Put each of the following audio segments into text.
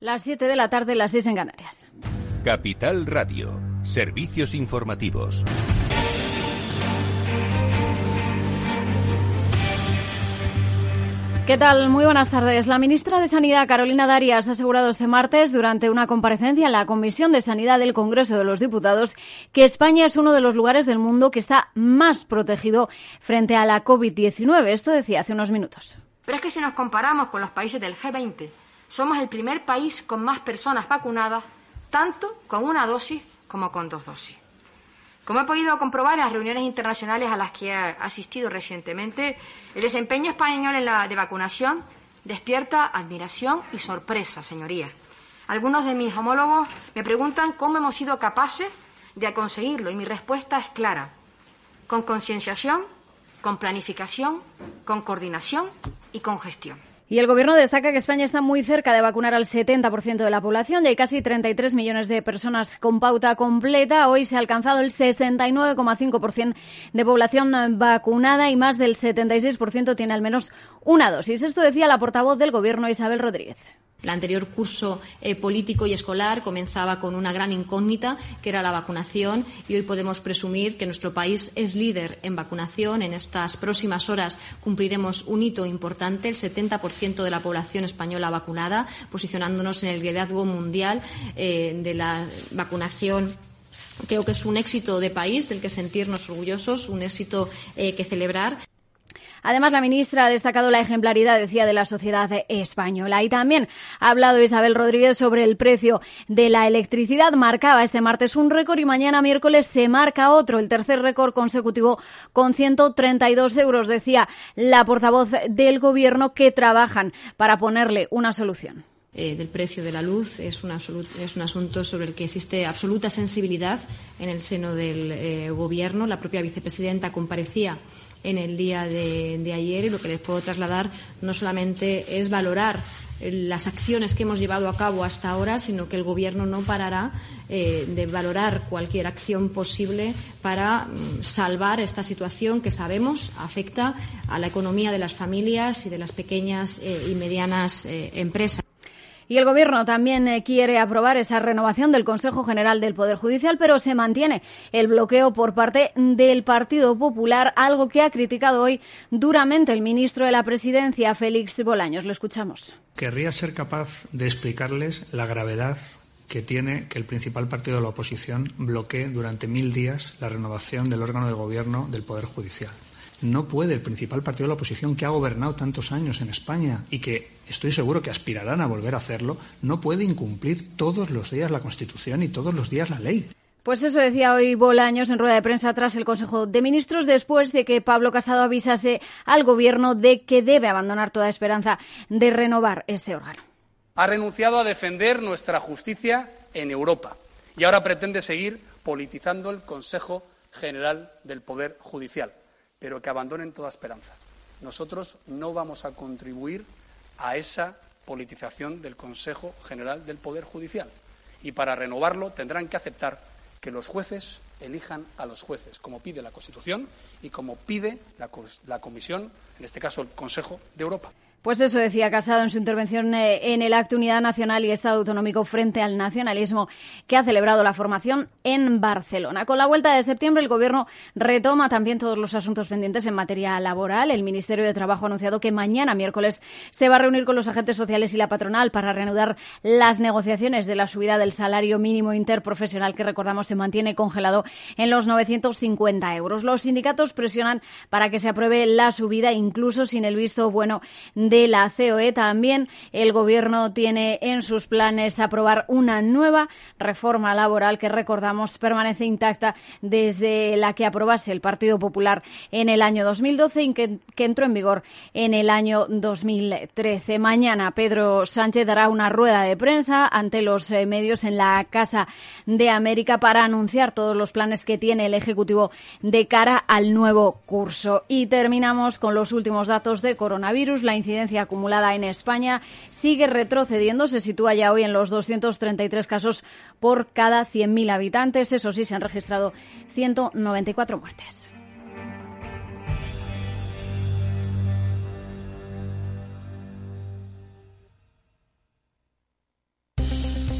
Las 7 de la tarde, las 6 en Canarias. Capital Radio, servicios informativos. ¿Qué tal? Muy buenas tardes. La ministra de Sanidad, Carolina Darias, ha asegurado este martes, durante una comparecencia en la Comisión de Sanidad del Congreso de los Diputados, que España es uno de los lugares del mundo que está más protegido frente a la COVID-19. Esto decía hace unos minutos. Pero es que si nos comparamos con los países del G20, somos el primer país con más personas vacunadas, tanto con una dosis como con dos dosis. Como he podido comprobar en las reuniones internacionales a las que he asistido recientemente, el desempeño español en la de vacunación despierta admiración y sorpresa, señorías. Algunos de mis homólogos me preguntan cómo hemos sido capaces de conseguirlo y mi respuesta es clara. Con concienciación, con planificación, con coordinación y con gestión. Y el Gobierno destaca que España está muy cerca de vacunar al 70% de la población y hay casi 33 millones de personas con pauta completa. Hoy se ha alcanzado el 69,5% de población vacunada y más del 76% tiene al menos una dosis. Esto decía la portavoz del Gobierno, Isabel Rodríguez. El anterior curso eh, político y escolar comenzaba con una gran incógnita, que era la vacunación, y hoy podemos presumir que nuestro país es líder en vacunación. En estas próximas horas cumpliremos un hito importante, el 70% de la población española vacunada, posicionándonos en el liderazgo mundial eh, de la vacunación Creo que es un éxito de país del que sentirnos orgullosos, un éxito eh, que celebrar. Además, la ministra ha destacado la ejemplaridad, decía, de la sociedad española. Y también ha hablado Isabel Rodríguez sobre el precio de la electricidad. Marcaba este martes un récord y mañana miércoles se marca otro, el tercer récord consecutivo con 132 euros, decía la portavoz del Gobierno que trabajan para ponerle una solución. Eh, del precio de la luz es un, asunto sobre el que existe absoluta sensibilidad en el seno del eh, Gobierno. La propia vicepresidenta comparecía en el día de, ayer y lo que les puedo trasladar no solamente es valorar eh, las acciones que hemos llevado a cabo hasta ahora, sino que el Gobierno no parará eh, de valorar cualquier acción posible para mm, salvar esta situación que sabemos afecta a la economía de las familias y de las pequeñas eh, y medianas empresas. Y el Gobierno también eh, quiere aprobar esa renovación del Consejo General del Poder Judicial, pero se mantiene el bloqueo por parte del Partido Popular, algo que ha criticado hoy duramente el ministro de la Presidencia, Félix Bolaños. Lo escuchamos. Querría ser capaz de explicarles la gravedad que tiene que el principal partido de la oposición bloquee durante mil días la renovación del órgano de gobierno del Poder Judicial. No puede el principal partido de la oposición que ha gobernado tantos años en España y que estoy seguro que aspirarán a volver a hacerlo, no puede incumplir todos los días la Constitución y todos los días la ley. Pues eso decía hoy Bolaños en rueda de prensa tras el Consejo de Ministros, después de que Pablo Casado avisase al Gobierno de que debe abandonar toda esperanza de renovar este órgano. Ha renunciado a defender nuestra justicia en Europa y ahora pretende seguir politizando el Consejo General del Poder Judicial, pero que abandonen toda esperanza. Nosotros no vamos a contribuir a esa politización del Consejo General del Poder Judicial. Y para renovarlo tendrán que aceptar que los jueces elijan a los jueces, como pide la Constitución y como pide la, Comisión, en este caso el Consejo de Europa. Pues eso decía Casado en su intervención eh, en el Acto Unidad Nacional y Estado Autonómico frente al nacionalismo que ha celebrado la formación en Barcelona. Con la vuelta de septiembre, el Gobierno retoma también todos los asuntos pendientes en materia laboral. El Ministerio de Trabajo ha anunciado que mañana, miércoles, se va a reunir con los agentes sociales y la patronal para reanudar las negociaciones de la subida del salario mínimo interprofesional que, recordamos, se mantiene congelado en los 950 euros. Los sindicatos presionan para que se apruebe la subida, incluso sin el visto bueno la COE. También el Gobierno tiene en sus planes aprobar una nueva reforma laboral que recordamos permanece intacta desde la que aprobase el Partido Popular en el año 2012 y que, que entró en vigor en el año 2013. Mañana Pedro Sánchez dará una rueda de prensa ante los eh, medios en la Casa de América para anunciar todos los planes que tiene el Ejecutivo de cara al nuevo curso. Y terminamos con los últimos datos de coronavirus. La incidencia acumulada en España sigue retrocediendo, se sitúa ya hoy en los 233 casos por cada 100.000 habitantes. Eso sí, se han registrado 194 muertes.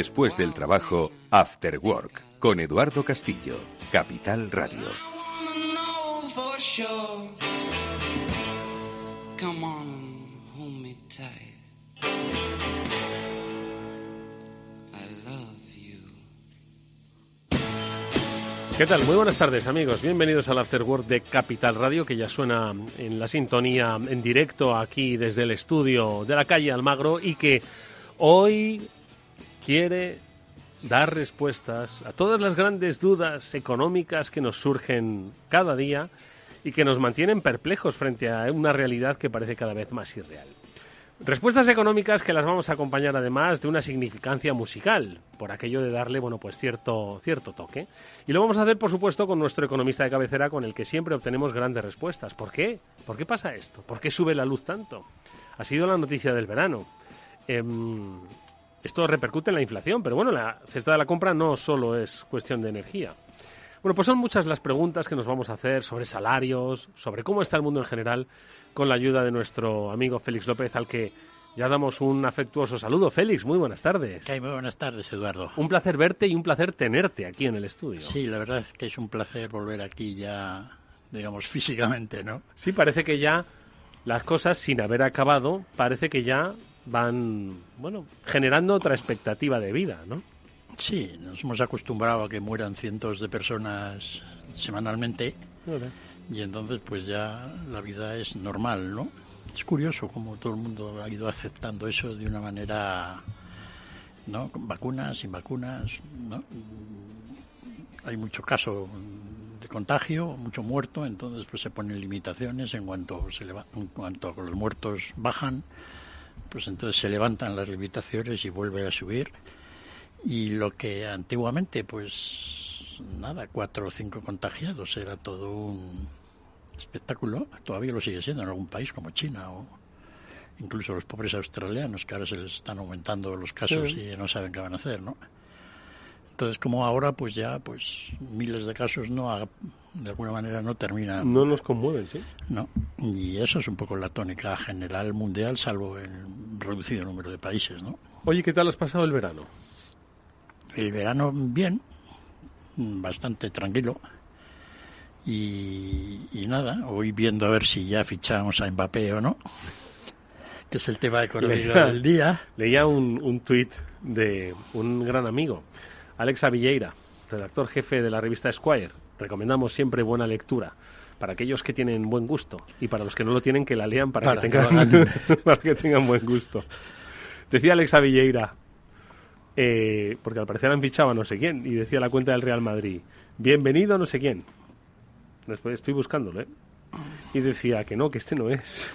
Después del trabajo, After Work, con Eduardo Castillo, Capital Radio. ¿Qué tal? Muy buenas tardes amigos, bienvenidos al After Work de Capital Radio que ya suena en la sintonía en directo aquí desde el estudio de la calle Almagro y que hoy quiere dar respuestas a todas las grandes dudas económicas que nos surgen cada día y que nos mantienen perplejos frente a una realidad que parece cada vez más irreal. Respuestas económicas que las vamos a acompañar además de una significancia musical, por aquello de darle, bueno, pues cierto, cierto toque. Y lo vamos a hacer, por supuesto, con nuestro economista de cabecera, con el que siempre obtenemos grandes respuestas. ¿Por qué? ¿Por qué pasa esto? ¿Por qué sube la luz tanto? Ha sido la noticia del verano. Em, esto repercute en la inflación, pero bueno, la cesta de la compra no solo es cuestión de energía. Bueno, pues son muchas las preguntas que nos vamos a hacer sobre salarios, sobre cómo está el mundo en general, con la ayuda de nuestro amigo Félix López, al que ya damos un afectuoso saludo. Félix, muy buenas tardes. muy buenas tardes, Eduardo. Un placer verte y un placer tenerte aquí en el estudio. Sí, la verdad es que es un placer volver aquí ya, digamos, físicamente, ¿no? Sí, parece que ya las cosas, sin haber acabado, parece que ya van, bueno, generando otra expectativa de vida, ¿no? Sí, nos hemos acostumbrado a que mueran cientos de personas semanalmente y entonces pues ya la vida es normal, ¿no? Es curioso cómo todo el mundo ha ido aceptando eso de una manera, ¿no? Con vacunas, sin vacunas, ¿no? Hay mucho caso de contagio, mucho muerto, entonces pues se ponen limitaciones en cuanto se en cuanto los muertos bajan pues entonces se levantan las limitaciones y vuelve a subir. Y lo que antiguamente, pues nada, cuatro o cinco contagiados era todo un espectáculo, todavía lo sigue siendo en algún país como China o incluso los pobres australianos que ahora se les están aumentando los casos y no saben qué van a hacer, ¿no? Entonces, como ahora, pues ya, pues miles de casos no, de alguna manera no terminan. No nos conmueven, sí. No, y eso es un poco la tónica general mundial, salvo el reducido número de países, ¿no? Oye, ¿qué tal has pasado el verano? El verano bien, bastante tranquilo. Y, nada, hoy viendo a ver si ya fichamos a Mbappé o no, que es el tema económico del día. Leía un, un tuit de un gran amigo Alex Avilleira, redactor jefe de la revista Esquire. Recomendamos siempre buena lectura para aquellos que tienen buen gusto y para los que no lo tienen que la lean para, que, tengan, para que tengan buen gusto. Decía Alex Avilleira, eh, porque al parecer han fichado a no sé quién, y decía la cuenta del Real Madrid, bienvenido no sé quién. Después estoy buscándolo, ¿eh? Y decía que no, que este no es.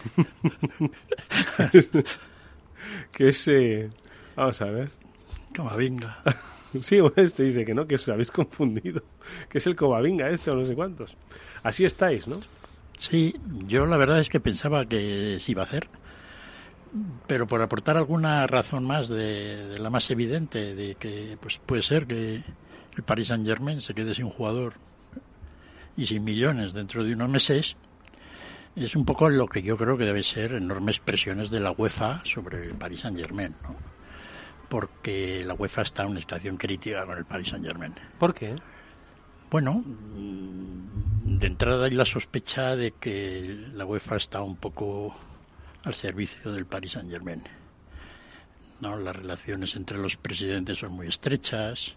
que ese... Vamos a ver. venga. Sí, este dice que no, que os habéis confundido, que es el Cobavinga este o no sé cuántos. Así estáis, ¿no? Sí, yo la verdad es que pensaba que se iba a hacer, pero por aportar alguna razón más de, la más evidente, de que pues puede ser que el Paris Saint Germain se quede sin jugador y sin millones dentro de unos meses, es un poco lo que yo creo que debe ser enormes presiones de la UEFA sobre el Paris Saint Germain, ¿no? Porque la UEFA está en una situación crítica con el Paris Saint Germain. ¿Por qué? Bueno, mm, de entrada hay la sospecha de que la UEFA está un poco al servicio del Paris Saint Germain. ¿no? Las relaciones entre los presidentes son muy estrechas.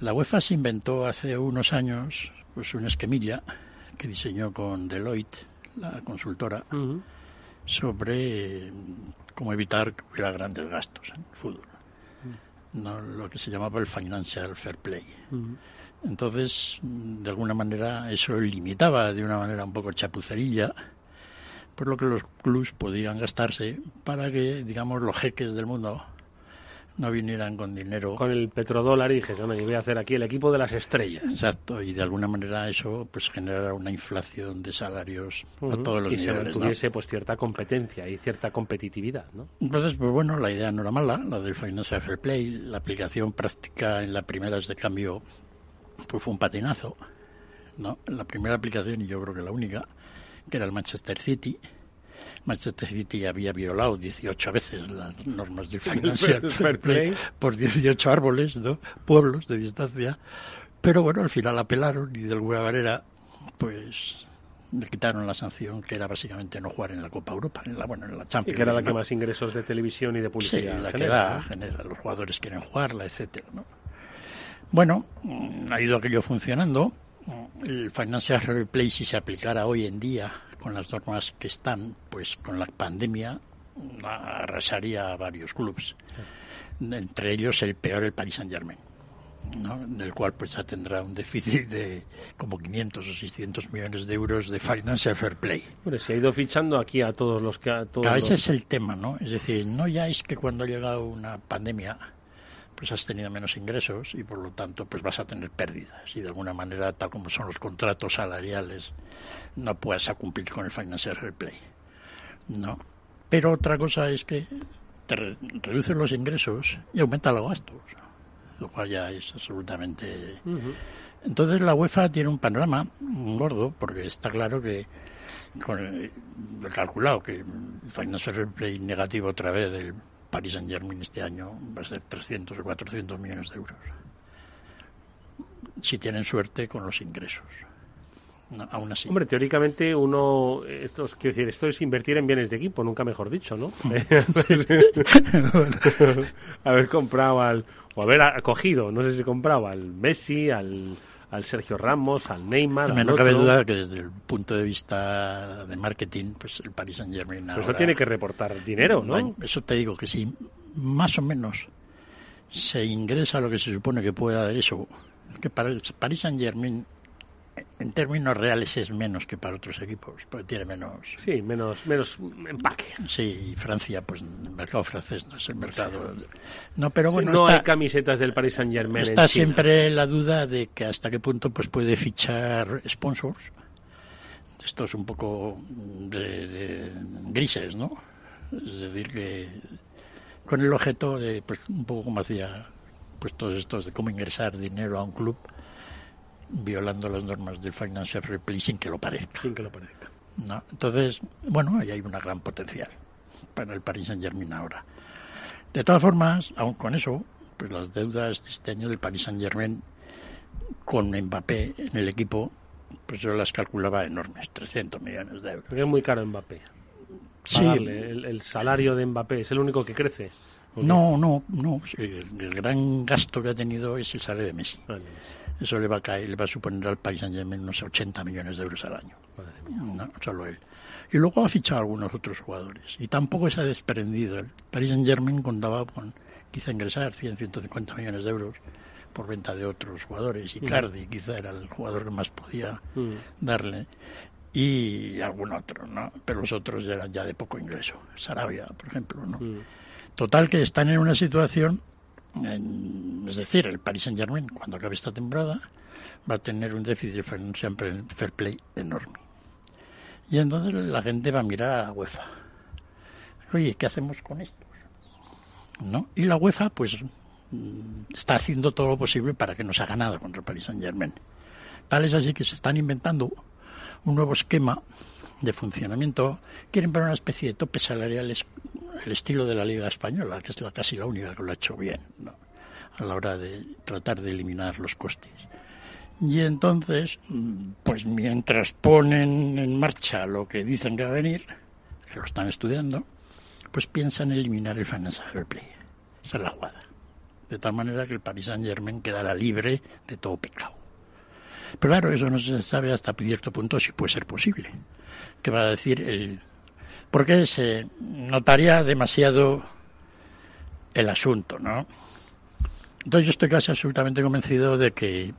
La UEFA se inventó hace unos años pues una esquemilla que diseñó con Deloitte, la consultora, sobre cómo evitar que hubiera grandes gastos en el fútbol. ¿no? Lo que se llamaba el financial fair play. Entonces, de alguna manera, eso limitaba de una manera un poco chapucerilla por lo que los clubs podían gastarse para que, digamos, los jeques del mundo no vinieran con dinero. Con el petrodólar y dijese, bueno, yo voy a hacer aquí el equipo de las estrellas. Exacto, y de alguna manera eso pues generara una inflación de salarios a todos los y niveles. Y se tuviese pues cierta competencia y cierta competitividad, ¿no? Entonces, pues bueno, la idea no era mala, la del Financial Fair Play, la aplicación práctica en las primeras de cambio pues fue un patinazo, ¿no? La primera aplicación, y yo creo que la única, que era el Manchester City, Manchester City había violado 18 veces las normas del Financial Fair Play por 18 árboles, ¿no? pueblos de distancia, pero bueno, al final apelaron y de alguna manera, pues le quitaron la sanción que era básicamente no jugar en la Copa Europa, en la, bueno, en la Champions. Y que era la ¿no? que más ingresos de televisión y de publicidad Sí, la que genera, da, ¿no? genera, los jugadores quieren jugarla, etcétera, ¿no? Bueno, mm, ha ido aquello funcionando. El Financial Fair Play, si se aplicara hoy en día con las normas que están, pues con la pandemia arrasaría a varios clubes. Entre ellos el peor, el Paris Saint Germain. ¿no? del cual pues ya tendrá un déficit de como 500 o 600 millones de euros de Financial Fair Play. Hombre, se ha ido fichando aquí a todos los que... A todos Claro, los- ese es el tema, ¿no? Es decir, no ya es que cuando ha llegado una pandemia, pues has tenido menos ingresos y por lo tanto pues vas a tener pérdidas y de alguna manera, tal como son los contratos salariales, no puedes cumplir con el Financial Fair Play. No. Pero otra cosa es que te re- reducen los ingresos y aumentan los gastos, lo cual ya es absolutamente... Entonces la UEFA tiene un panorama gordo, porque está claro que con el, he calculado que el Financial Fair Play negativo otra vez del Paris Saint Germain este año va a ser 300 o 400 millones de euros. Si tienen suerte con los ingresos. No, aún así. Hombre, teóricamente uno, esto es, quiero decir, esto es invertir en bienes de equipo, nunca mejor dicho, ¿no? haber comprado al, o haber acogido, no sé si compraba al Messi, al, al Sergio Ramos, al Neymar, no cabe duda que desde el punto de vista de marketing, pues el Paris Saint Germain Pero eso tiene que reportar dinero, ¿no? Eso te digo que si más o menos se ingresa lo que se supone que puede dar eso, que para el Paris Saint Germain en términos reales es menos que para otros equipos, porque tiene menos. Sí, menos, menos empaque. Sí, y Francia, pues el mercado francés no es el mercado. No, pero bueno, no está, hay camisetas del Paris Saint Germain. está siempre la duda de que hasta qué punto pues puede fichar sponsors. Esto es un poco de, de grises, ¿no? Es decir, que con el objeto de, pues un poco como hacía pues todos estos de cómo ingresar dinero a un club violando las normas del Financial Fair Play sin que lo parezca. Sin que lo parezca. ¿no? Entonces, bueno, ahí hay una gran potencial para el Paris Saint Germain ahora. De todas formas, aun con eso, pues las deudas de este año del Paris Saint Germain con Mbappé en el equipo, pues yo las calculaba enormes, 300 millones de euros. Porque es muy caro Mbappé. Sí. El, el salario de Mbappé es el único que crece. No, no, no. El, el gran gasto que ha tenido es el salario de Messi. Vale. Eso le va a caer, le va a suponer al Paris Saint Germain unos 80 millones de euros al año. No, solo él. Y luego ha fichado a algunos otros jugadores. Y tampoco se ha desprendido. El Paris Saint Germain contaba con quizá ingresar 100, 150 millones de euros por venta de otros jugadores. Y Ujú. Cardi quizá era el jugador que más podía Mm. darle. Y algún otro, ¿no? Pero los otros eran ya de poco ingreso. Sarabia, por ejemplo, ¿no? Mm. Total que están en una situación, en- es decir, el Paris Saint Germain cuando acabe esta temporada va a tener un déficit financiero fair play enorme. Y entonces la gente va a mirar a la UEFA. Oye, ¿qué hacemos con estos? ¿No? Y la UEFA pues mm, está haciendo todo lo posible para que no se haga nada contra el Paris Saint Germain. Tal es así que se están inventando un nuevo esquema de funcionamiento. Quieren poner una especie de topes salariales el estilo de la Liga Española, que es la, casi la única que lo ha hecho bien, ¿no? a la hora de tratar de eliminar los costes. Y entonces, mm, pues mientras ponen en marcha lo que dicen que va a venir, que lo están estudiando, pues piensan eliminar el Financial Play. Esa es la jugada. De tal manera que el Paris Saint Germain quedará libre de todo pecado. Pero claro, eso no se sabe hasta cierto punto si puede ser posible. ¿Qué va a decir el porque se notaría demasiado el asunto, ¿no? Entonces yo estoy casi absolutamente convencido de que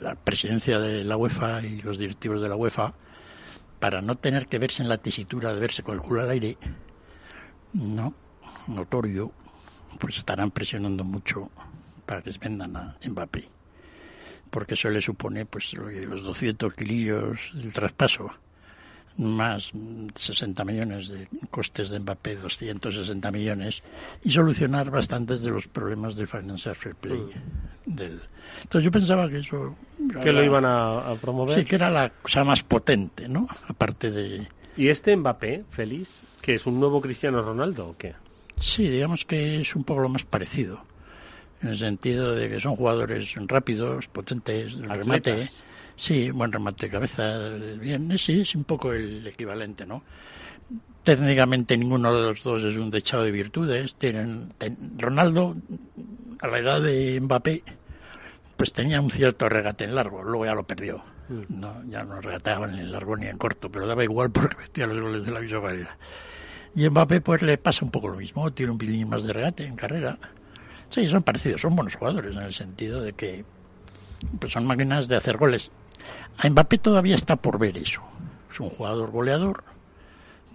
la presidencia de la UEFA y los directivos de la UEFA, para no tener que verse en la tesitura de verse con el culo al aire, no, notorio, pues estarán presionando mucho para que se vendan a Mbappé. Porque eso le supone pues los 200 kilillos del traspaso más 60 millones de costes de Mbappé, 260 millones, y solucionar bastantes de los problemas del Financial Fair Play. Mm. Del... Entonces yo pensaba que eso... Que lo iban a, promover. Sí, que era la cosa más potente, ¿no? Aparte de... ¿Y este Mbappé, feliz, que es un nuevo Cristiano Ronaldo o qué? Sí, digamos que es un poco lo más parecido. En el sentido de que son jugadores rápidos, potentes, remate Sí, buen remate de cabeza, bien, sí, es un poco el equivalente, ¿no? Técnicamente ninguno de los dos es un dechado de virtudes. Tienen, Ronaldo, a la edad de Mbappé, pues tenía un cierto regate en largo, luego ya lo perdió. Mm. No, ya no regateaba ni en largo ni en corto, pero daba igual porque metía los goles de la misma manera. Y Mbappé pues le pasa un poco lo mismo, tiene un pilín más de regate en carrera. Sí, son parecidos, son buenos jugadores en el sentido de que pues son máquinas de hacer goles. A Mbappé todavía está por ver eso. Es un jugador goleador,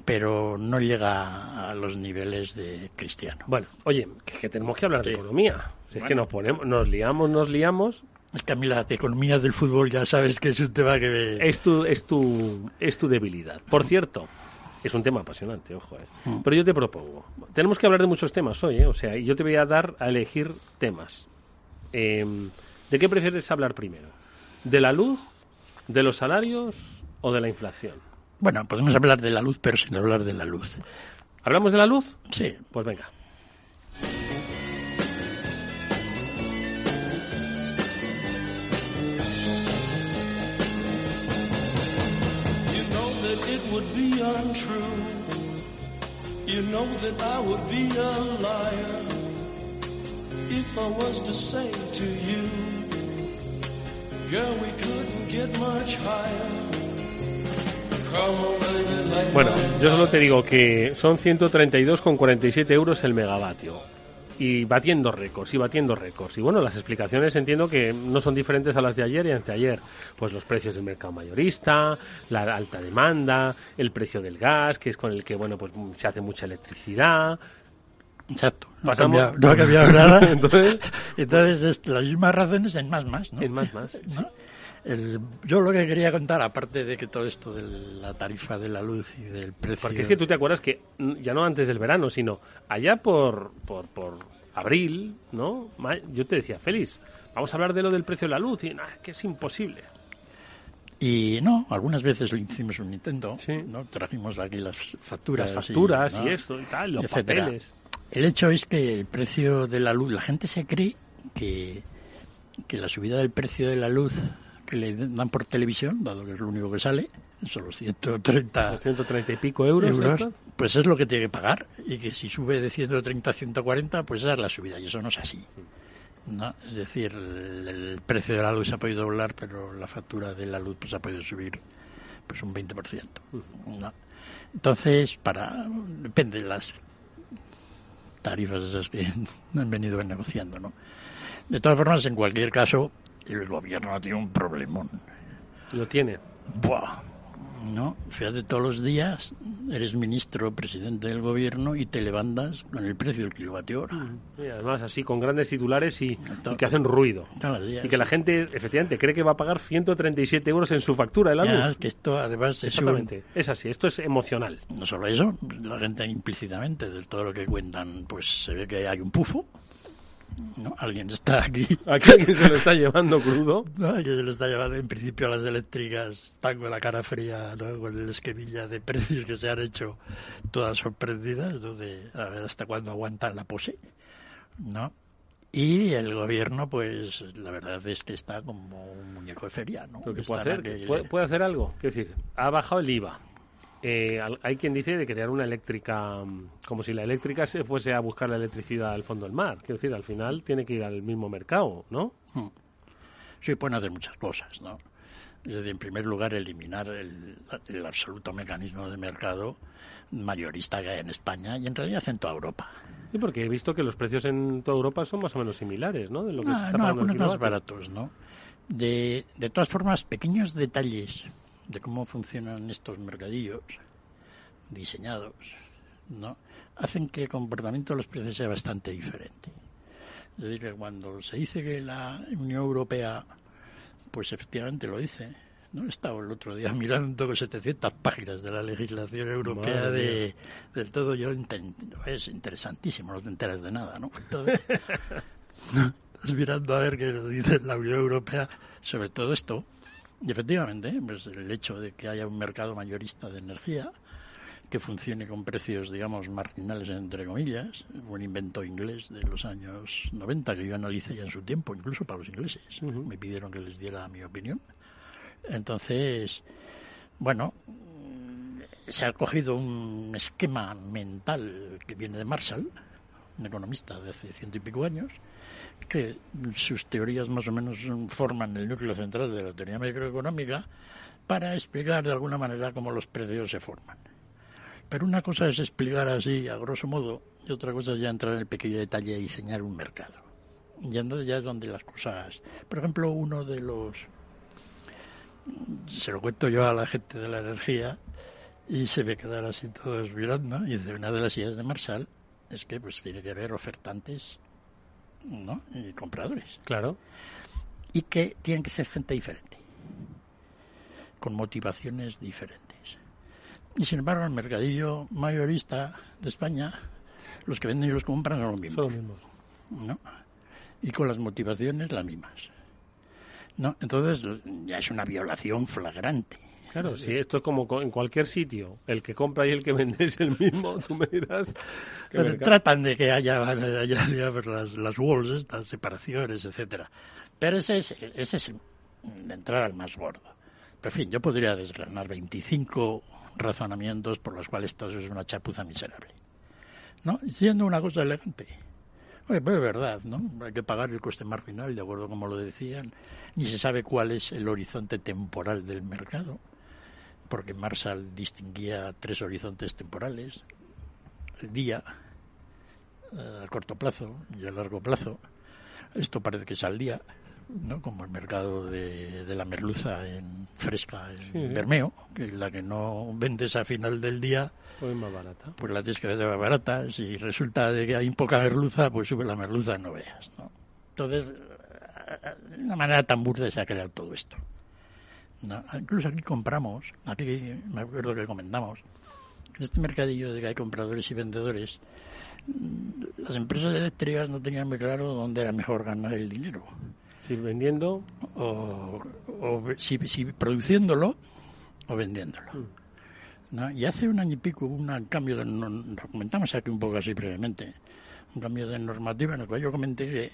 pero no llega a los niveles de Cristiano. Bueno, oye, que, tenemos que hablar de economía. es que nos ponemos, nos liamos, nos liamos. Es que a mí la economía del fútbol ya sabes que es un tema que Es tu, es tu, es tu debilidad. Por cierto, es un tema apasionante, ojo. Eh. Mm. Pero yo te propongo, tenemos que hablar de muchos temas hoy, eh. o sea, y yo te voy a dar a elegir temas. Em, ¿De qué prefieres hablar primero? ¿De la luz ¿De los salarios o de la inflación? Bueno, podemos hablar de la luz, pero sin hablar de la luz. ¿Hablamos de la luz? Sí. Pues venga. You know that I would be a liar if I was to say to you Bueno, yo solo te digo que son 132,47 euros el megavatio. Y batiendo récords, y batiendo récords. Y bueno, las explicaciones entiendo que no son diferentes a las de ayer y anteayer. Pues los precios del mercado mayorista, la alta demanda, el precio del gas, que es con el que, bueno, pues se hace mucha electricidad, Exacto. No, ha cambiado, nada. entonces, entonces las mismas razones en más más, ¿no? En más más. yo lo que quería contar, aparte de que todo esto de la tarifa de la luz y del precio... Porque es que tú te acuerdas que ya no antes del verano, sino allá por, por, por abril, ¿no? Yo te decía, Félix, vamos a hablar de lo del precio de la luz y nada, que es imposible. Y no, algunas veces lo hicimos un intento, ¿no? Trajimos aquí las facturas. Las facturas y, esto y tal, los papeles. El hecho es que el precio de la luz, la gente se cree que, que la subida del precio de la luz que le dan por televisión, dado que es lo único que sale, son los 130, 130 y pico euros, pues es lo que tiene que pagar. Y que si sube de 130 a 140, pues esa es la subida. Y eso no es así. ¿no? Es decir, el, precio de la luz se ha podido doblar, pero la factura de la luz pues ha podido subir pues un 20%. ¿no? Entonces, para depende de las tarifas esas que han venido negociando, ¿no? De todas formas, en cualquier caso, el gobierno tiene un problemón. Lo tiene. Buah. ¿No? Fíjate, todos los días eres ministro, presidente del gobierno y te levantas con el precio del kilovatio hora. Y además así, con grandes titulares y, que hacen ruido. y que la gente, efectivamente, cree que va a pagar 137 euros en su factura de la luz. que esto además es Exactamente, es así, esto es emocional. No solo eso, la gente implícitamente de todo lo que cuentan, pues se ve que hay un pufo. ¿No? Alguien está aquí. Aquí alguien se lo está llevando crudo. No, alguien se lo está llevando. En principio las eléctricas están con la cara fría, ¿no? con el esquemilla de precios que se han hecho todas sorprendidas, donde a ver hasta cuándo aguantan la pose. ¿no? Y el gobierno, pues la verdad es que está como un muñeco de feria. ¿no? puede, hacer, ¿Puede, hacer algo. Es decir, ha bajado el IVA eh, hay quien dice de crear una eléctrica, mm, como si la eléctrica se fuese a buscar la electricidad al fondo del mar. Quiero decir, al final tiene que ir al mismo mercado, ¿no? Hmm. Sí, pueden hacer muchas cosas, ¿no? Es decir, en primer lugar, eliminar el, el absoluto mecanismo de mercado mayorista que hay en España y en realidad en toda Europa. Sí, porque he visto que los precios en toda Europa son más o menos similares, ¿no? De lo que se Ah, está no, pagando algunos más baratos, ¿no? De, de todas formas, pequeños detalles de cómo funcionan estos mercadillos diseñados, ¿no? Hacen que el comportamiento de los precios sea bastante diferente. Es decir, que cuando se dice que la Unión Europea, pues efectivamente lo dice, ¿no? He estado el otro día mirando 700 páginas de la legislación europea Madre de, del todo. Yo es interesantísimo, no te enteras de nada, ¿no? Entonces, estás mirando a ver qué dice la Unión Europea sobre todo esto. Y efectivamente, pues el hecho de que haya un mercado mayorista de energía que funcione con precios, digamos, marginales, entre comillas, un invento inglés de los años 90 que yo analicé ya en su tiempo, incluso para los ingleses. Me pidieron que les diera mi opinión. Entonces, bueno, se ha cogido un esquema mental que viene de Marshall, un economista de hace ciento y pico años, que sus teorías más o menos forman el núcleo central de la teoría macroeconómica para explicar de alguna manera cómo los precios se forman. Pero una cosa es explicar así, a grosso modo, y otra cosa es ya entrar en el pequeño detalle y diseñar un mercado. Y entonces ya es donde las cosas... Por ejemplo, uno de los... Se lo cuento yo a la gente de la energía y se me quedan así todos mirando. Y dice, una de las ideas de Marshall es que pues tiene que haber ofertantes ¿no? y compradores. Claro. Y que tienen que ser gente diferente, con motivaciones diferentes. Y sin embargo, el mercadillo mayorista de España, los que venden y los compran son los mismos. Son los mismos. ¿no? Y con las motivaciones las mismas. ¿no? Entonces, ya es una violación flagrante. Claro, sí, esto es como co- en cualquier sitio. El que compra y el que vende es el mismo. Tú me dirás. Tratan de que haya, haya, digamos, las, las walls, estas separaciones, etcétera. Pero ese es, ese es de entrar al más gordo. Pero, en fin, yo podría desgranar 25 razonamientos por los cuales eso es una chapuza miserable. ¿No? Siendo una cosa elegante. Oye, pues es verdad, ¿no? Hay que pagar el coste marginal, de acuerdo como lo decían. Ni se sabe cuál es el horizonte temporal del mercado, porque Marshall distinguía tres horizontes temporales. El día, eh, a corto plazo y a largo plazo. Esto parece que es al día, ¿no? Como el mercado de, de la merluza en fresca en Sí. Bermeo, que la que no vendes a final del día, Pues más barata. pues la tienes que vender más barata. Si resulta de que hay poca merluza, pues sube la merluza, no veas, ¿no? Entonces, eh, de una manera tan burda se ha creado todo esto. ¿No? Incluso aquí compramos, aquí me acuerdo que comentamos, en este mercadillo de que hay compradores y vendedores, mm, las empresas eléctricas no tenían muy claro dónde era mejor ganar el dinero. Si vendiendo, O, o si, si produciéndolo o vendiéndolo. ¿no? Y hace un año y pico hubo un cambio de... no- Lo comentamos aquí un poco así brevemente. Un cambio de normativa en el cual yo comenté que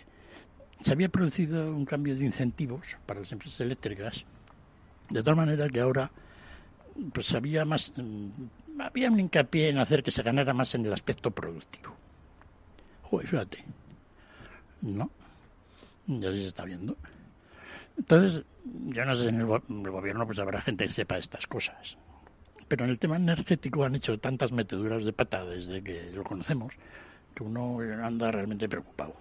se había producido un cambio de incentivos para las empresas eléctricas de tal manera que ahora pues había más mm, había un hincapié en hacer que se ganara más en el aspecto productivo. Joder, fíjate. ¿No? Ya se está viendo. Entonces, yo no sé, en el, gobierno pues habrá gente que sepa estas cosas. Pero en el tema energético han hecho tantas meteduras de pata desde que lo conocemos que uno anda realmente preocupado.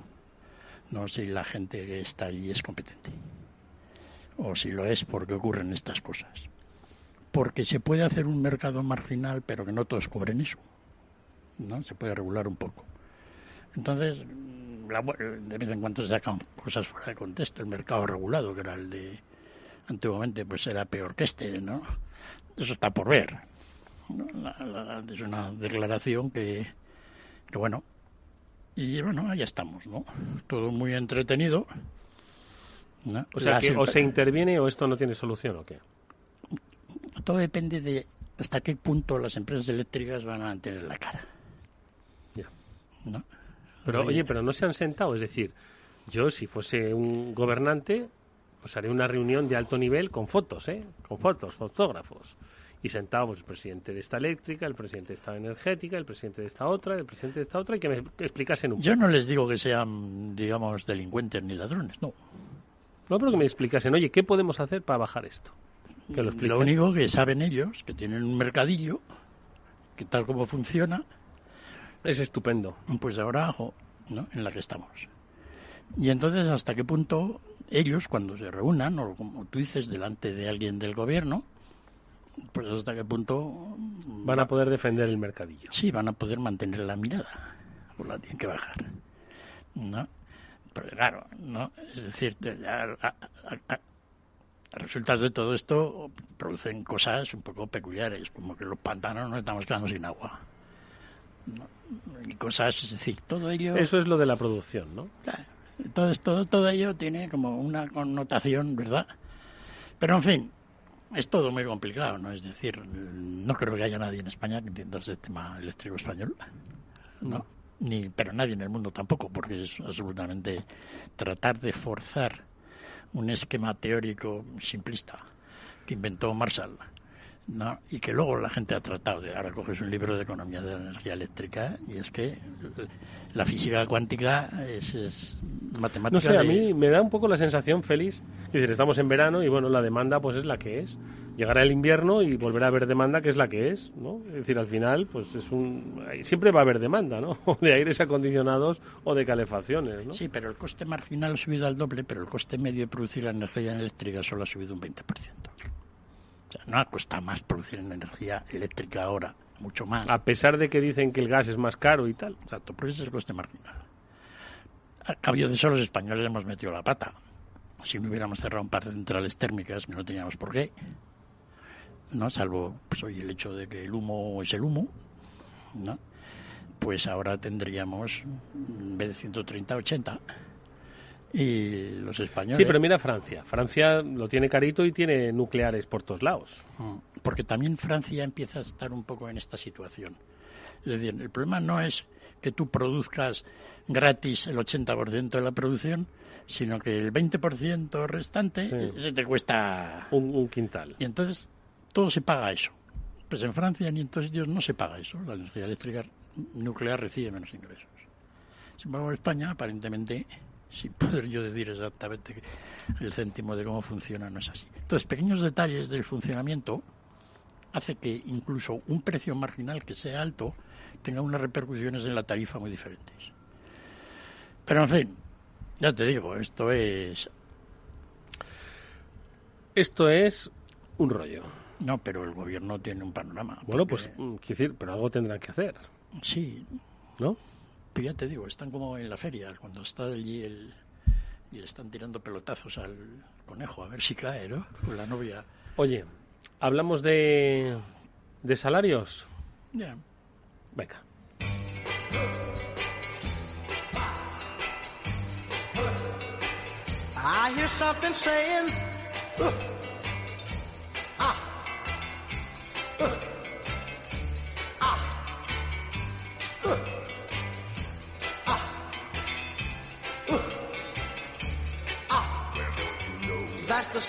No sé si la gente que está allí es competente. O si lo es, porque ocurren estas cosas. Porque se puede hacer un mercado marginal, pero que no todos cobren eso. ¿no? Se puede regular un poco. Entonces, mm, de vez en cuando se sacan cosas fuera de contexto. El mercado regulado, que era el de antiguamente, pues era peor que este, ¿no? Eso está por ver. es una declaración que, que, bueno, y bueno, ahí estamos, ¿no? Todo muy entretenido. ¿No? o sea, Las que o se interviene o esto no tiene solución o qué. Todo depende de hasta qué punto las empresas eléctricas van a mantener la cara. Ya. ¿no? Pero Oye, oye, pero no se han sentado, es decir, yo si fuese un gobernante, pues haré una reunión de alto nivel con fotos, ¿eh? Con fotos, fotógrafos. Y sentado pues, el presidente de esta eléctrica, el presidente de esta energética, el presidente de esta otra, el presidente de esta otra, y que me explicasen un poco. Yo no les digo que sean, digamos, delincuentes ni ladrones, no. No, pero que me explicasen, oye, ¿qué podemos hacer para bajar esto? Que lo, lo único que saben ellos, que tienen un mercadillo, que tal como funciona... Es estupendo. Pues ahora, ¿no? En la que estamos. Y entonces, ¿hasta qué punto ellos, cuando se reúnan, o como tú dices, delante de alguien del gobierno, pues hasta qué punto... Van a poder defender el mercadillo. Sí, van a poder mantener la mirada, o la tienen que bajar. ¿No? Pero claro, ¿no? Es decir, a, resultas de todo esto producen cosas un poco peculiares, como que los pantanos nos estamos quedando sin agua. Y cosas, es decir, todo ello... Eso es lo de la producción, ¿no? Todo, todo, todo ello tiene como una connotación, ¿verdad? Pero en fin, es todo muy complicado, ¿no? Es decir, no creo que haya nadie en España que entienda el tema eléctrico español, ¿no? Ni, pero nadie en el mundo tampoco, porque es absolutamente tratar de forzar un esquema teórico simplista que inventó Marshall ¿no? y que luego la gente ha tratado de ahora coges un libro de economía de la energía eléctrica y es que la física cuántica es, matemática no sé a mí me da un poco la sensación Félix es decir estamos en verano y bueno la demanda pues es la que es llegará el invierno y volverá a haber demanda que es la que es no es decir al final pues es un siempre va a haber demanda no de aires acondicionados o de calefacciones ¿no? sí pero el coste marginal ha subido al doble pero el coste medio de producir la energía eléctrica solo ha subido un 20% o sea, no cuesta más producir energía eléctrica ahora, mucho más. A pesar de que dicen que el gas es más caro y tal. Exacto, pero ese es el coste marginal. A cambio de eso, los españoles hemos metido la pata. Si no hubiéramos cerrado un par de centrales térmicas, no teníamos por qué, ¿no? Salvo pues, hoy el hecho de que el humo es el humo, ¿no? Pues ahora tendríamos, en vez de 130, 80 y los españoles. Sí, pero mira Francia. Francia lo tiene carito y tiene nucleares por todos lados. Mm, porque también Francia empieza a estar un poco en esta situación. Es decir, el problema no es que tú produzcas gratis el 80% de la producción, sino que el 20% restante se te cuesta un, un, quintal. Y entonces todo se paga eso. Pues en Francia ni en todos sitios no se paga eso. La energía eléctrica nuclear recibe menos ingresos. Sin embargo, España aparentemente sin poder yo decir exactamente el céntimo de cómo funciona, no es así. Entonces, pequeños detalles del funcionamiento hace que incluso un precio marginal que sea alto tenga unas repercusiones en la tarifa muy diferentes. Pero en fin, ya te digo, esto es... Esto es un rollo. No, pero el gobierno tiene un panorama. Bueno, pues, quiero decir, pero algo tendrán que hacer. Sí. ¿No? Ya te digo, están como en la feria, cuando está allí el, y le están tirando pelotazos al conejo a ver si cae, ¿no? Con la novia. Oye, ¿hablamos de, de salarios? Ya. Venga. I hear something saying, uh,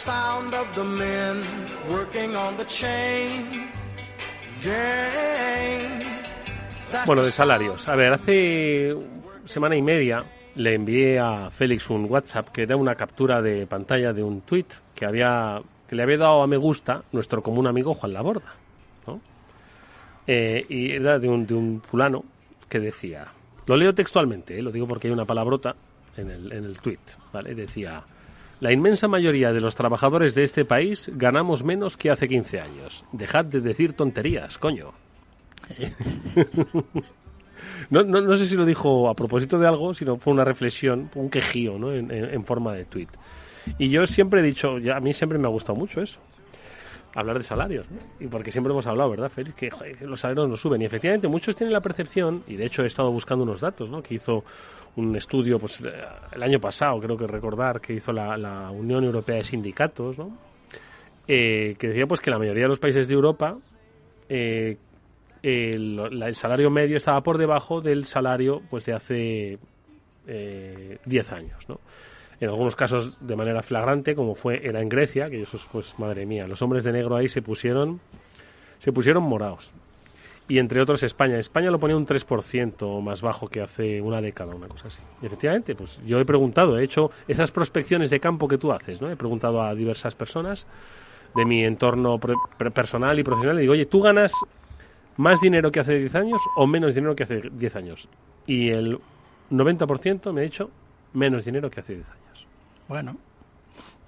sound of the men working on the chain gang. Bueno, de salarios. A ver, hace semana y media le envié a Félix un WhatsApp que era una captura de pantalla de un tweet que había que le había dado a me gusta nuestro común amigo Juan Laborda, ¿no? Eh, y era de un, de un fulano que decía, lo leo textualmente, eh, lo digo porque hay una palabrota en el, en el tweet, ¿vale? Decía, la inmensa mayoría de los trabajadores de este país ganamos menos que hace 15 años. Dejad de decir tonterías, coño. no, no, sé si lo dijo a propósito de algo, sino fue una reflexión, un quejío, ¿no? En, forma de tweet. Y yo siempre he dicho, ya, a mí siempre me ha gustado mucho eso hablar de salarios, Y porque siempre hemos hablado, ¿verdad, Félix? Que, los salarios no suben. Y efectivamente muchos tienen la percepción, y de hecho he estado buscando unos datos, ¿no? Que hizo un estudio pues el año pasado, creo que recordar, que hizo la, Unión Europea de Sindicatos, ¿no? Eh, que decía pues que la mayoría de los países de Europa eh, el, salario medio estaba por debajo del salario pues de hace eh, 10 años, ¿no? En algunos casos de manera flagrante, como fue era en Grecia, que eso pues madre mía, los hombres de negro ahí se pusieron se pusieron morados y entre otros España. España lo ponía un 3% más bajo que hace una década, una cosa así. Y efectivamente, pues yo he preguntado, he hecho esas prospecciones de campo que tú haces, ¿no? He preguntado a diversas personas de mi entorno personal y profesional y digo, oye, ¿tú ganas más dinero que hace 10 años o menos dinero que hace 10 años? Y el 90% me ha dicho menos dinero que hace 10 años. Bueno,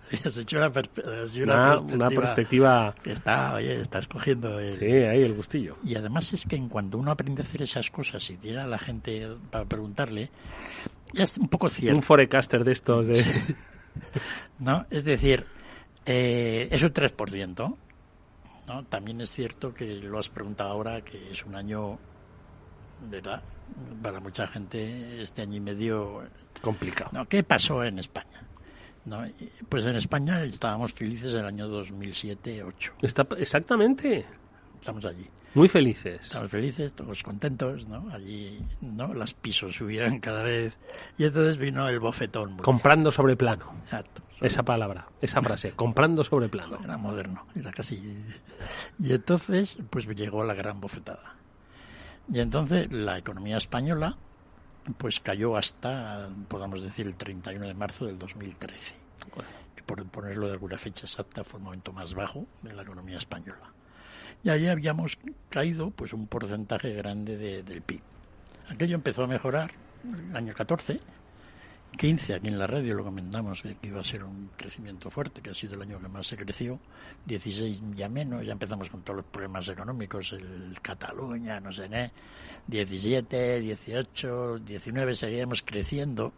has hecho una, una, perspectiva, que está, oye, estás cogiendo el... Sí, ahí el gustillo. Y además es que en cuanto uno aprende a hacer esas cosas y tiene a la gente para preguntarle, ya es un poco cierto. Un forecaster de estos. De... ¿No? Es decir, eh, es un 3%. ¿no? También es cierto que lo has preguntado ahora, que es un año, ¿verdad? Para mucha gente, este año y medio... Complicado. ¿no? ¿Qué pasó en España? ¿No? Pues en España estábamos felices en el año 2007-2008. Está, exactamente. Estamos allí. Muy felices. Estamos felices, todos contentos, ¿no? Allí, ¿no? Las pisos subían cada vez. Y entonces vino el bofetón. Comprando sobre plano. Exacto. Esa palabra, esa frase, comprando sobre plano. Era moderno, era casi. Y entonces, pues llegó la gran bofetada. Y entonces la economía española, pues cayó hasta, podemos decir, el 31 de marzo del 2013. Por ponerlo de alguna fecha exacta, fue el momento más bajo de la economía española y allí habíamos caído pues un porcentaje grande de, del PIB. Aquello empezó a mejorar el año 14, 15 aquí en la radio lo comentamos que iba a ser un crecimiento fuerte, que ha sido el año que más se creció, 16 ya menos, ya empezamos con todos los problemas económicos, el Cataluña, no sé qué, 17, 18, 19 seguíamos creciendo,